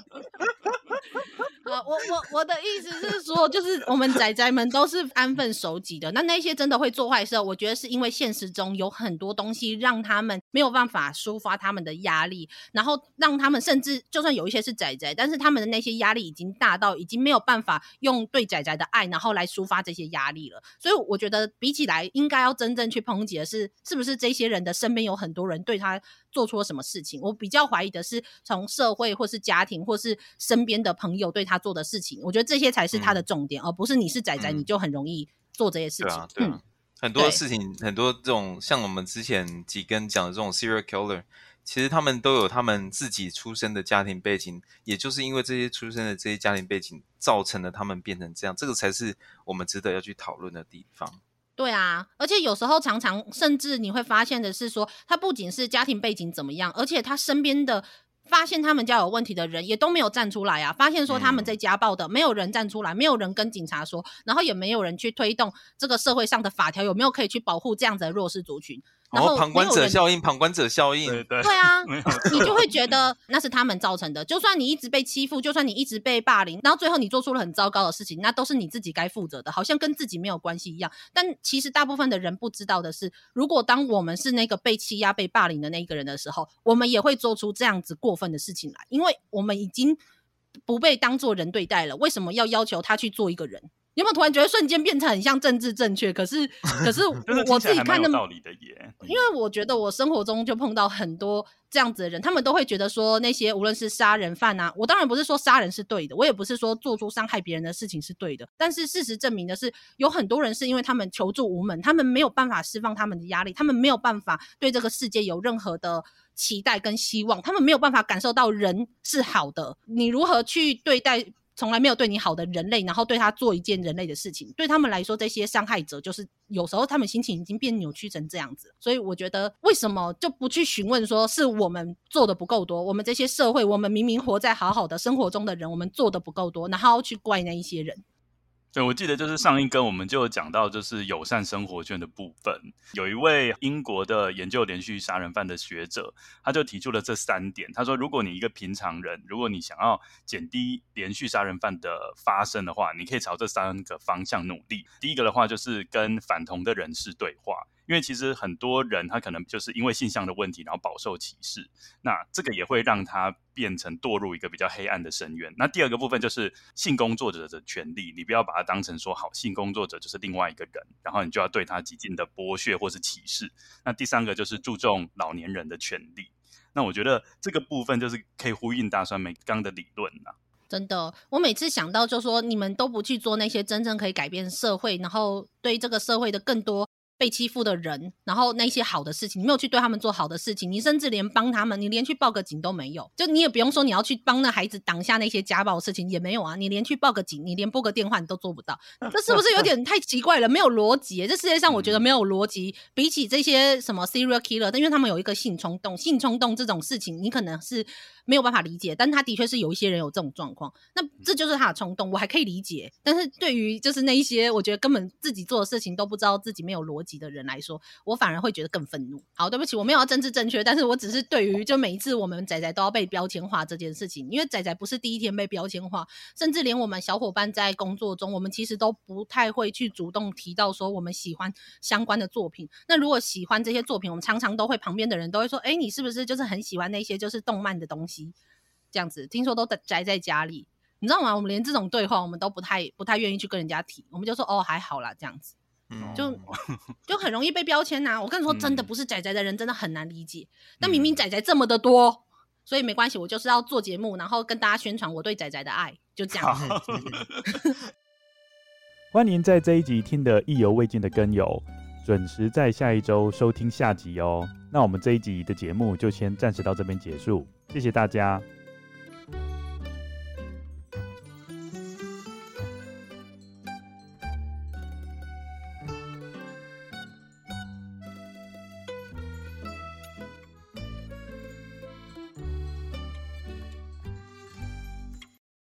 Speaker 3: 啊，我我我的意思是说，就是我们仔仔们都是安分守己的。那那些真的会做坏事，我觉得是因为现实中有很多东西让他们没有办法抒发他们的压力，然后让他们甚至就算有一些是仔仔，但是他们的那些压力已经大到已经没有办法用对仔仔的爱，然后来抒发这些压力了。所以我觉得比起来，应该要真正去抨击的是，是不是这些人的身边有很多人对他做出了什么事情？我比较怀疑的是，从社会或是家庭或是身边的朋友对他做的事情，我觉得这些才是他的重点，嗯、而不是你是仔仔你就很容易做这些事情。
Speaker 2: 嗯，对啊，对啊。很多事情，很多这种像我们之前几根讲的这种 serial killer，其实他们都有他们自己出生的家庭背景，也就是因为这些出生的这些家庭背景，造成了他们变成这样，这个才是我们值得要去讨论的地方。
Speaker 3: 对啊，而且有时候常常甚至你会发现的是说，他不仅是家庭背景怎么样，而且他身边的。发现他们家有问题的人也都没有站出来啊！发现说他们在家暴的，没有人站出来，没有人跟警察说，然后也没有人去推动这个社会上的法条有没有可以去保护这样子的弱势族群。
Speaker 2: 然后旁观者效应，旁观者效应，
Speaker 1: 对对，
Speaker 3: 对啊，你就会觉得那是他们造成的。就算你一直被欺负，就算你一直被霸凌，然后最后你做出了很糟糕的事情，那都是你自己该负责的，好像跟自己没有关系一样。但其实大部分的人不知道的是，如果当我们是那个被欺压、被霸凌的那一个人的时候，我们也会做出这样子过分的事情来，因为我们已经不被当做人对待了。为什么要要求他去做一个人？有没有突然觉得瞬间变成很像政治正确？可是，*laughs* 可是我自己看的
Speaker 1: 道理的耶。
Speaker 3: 因为我觉得我生活中就碰到很多这样子的人，他们都会觉得说那些无论是杀人犯啊，我当然不是说杀人是对的，我也不是说做出伤害别人的事情是对的。但是事实证明的是，有很多人是因为他们求助无门，他们没有办法释放他们的压力，他们没有办法对这个世界有任何的期待跟希望，他们没有办法感受到人是好的。你如何去对待？从来没有对你好的人类，然后对他做一件人类的事情，对他们来说，这些伤害者就是有时候他们心情已经变扭曲成这样子。所以我觉得，为什么就不去询问说是我们做的不够多？我们这些社会，我们明明活在好好的生活中的人，我们做的不够多，然后去怪那一些人。
Speaker 1: 对，我记得就是上一根我们就讲到，就是友善生活圈的部分。有一位英国的研究连续杀人犯的学者，他就提出了这三点。他说，如果你一个平常人，如果你想要减低连续杀人犯的发生的话，你可以朝这三个方向努力。第一个的话，就是跟反同的人士对话。因为其实很多人他可能就是因为性向的问题，然后饱受歧视，那这个也会让他变成堕入一个比较黑暗的深渊。那第二个部分就是性工作者的权利，你不要把它当成说好性工作者就是另外一个人，然后你就要对他极尽的剥削或是歧视。那第三个就是注重老年人的权利。那我觉得这个部分就是可以呼应大酸梅刚的理论呐。
Speaker 3: 真的，我每次想到就说你们都不去做那些真正可以改变社会，然后对这个社会的更多。被欺负的人，然后那些好的事情，你没有去对他们做好的事情，你甚至连帮他们，你连去报个警都没有。就你也不用说你要去帮那孩子挡下那些家暴的事情，也没有啊。你连去报个警，你连拨个电话你都做不到，*laughs* 这是不是有点太奇怪了？没有逻辑。这世界上我觉得没有逻辑，比起这些什么 serial killer，但因为他们有一个性冲动，性冲动这种事情，你可能是。没有办法理解，但他的确是有一些人有这种状况，那这就是他的冲动，我还可以理解。但是对于就是那一些我觉得根本自己做的事情都不知道自己没有逻辑级的人来说，我反而会觉得更愤怒。好，对不起，我没有要政治正确，但是我只是对于就每一次我们仔仔都要被标签化这件事情，因为仔仔不是第一天被标签化，甚至连我们小伙伴在工作中，我们其实都不太会去主动提到说我们喜欢相关的作品。那如果喜欢这些作品，我们常常都会旁边的人都会说，哎，你是不是就是很喜欢那些就是动漫的东西？这样子，听说都宅在家里，你知道吗？我们连这种对话，我们都不太不太愿意去跟人家提，我们就说哦，还好啦，这样子，嗯，就就很容易被标签呐、啊。我跟你说，真的不是仔仔的人，真的很难理解。那、嗯、明明仔仔这么的多，所以没关系，我就是要做节目，然后跟大家宣传我对仔仔的爱，就这样子。*laughs*
Speaker 4: 欢迎在这一集听得意犹未尽的跟友，准时在下一周收听下集哦。那我们这一集的节目就先暂时到这边结束。谢谢大家。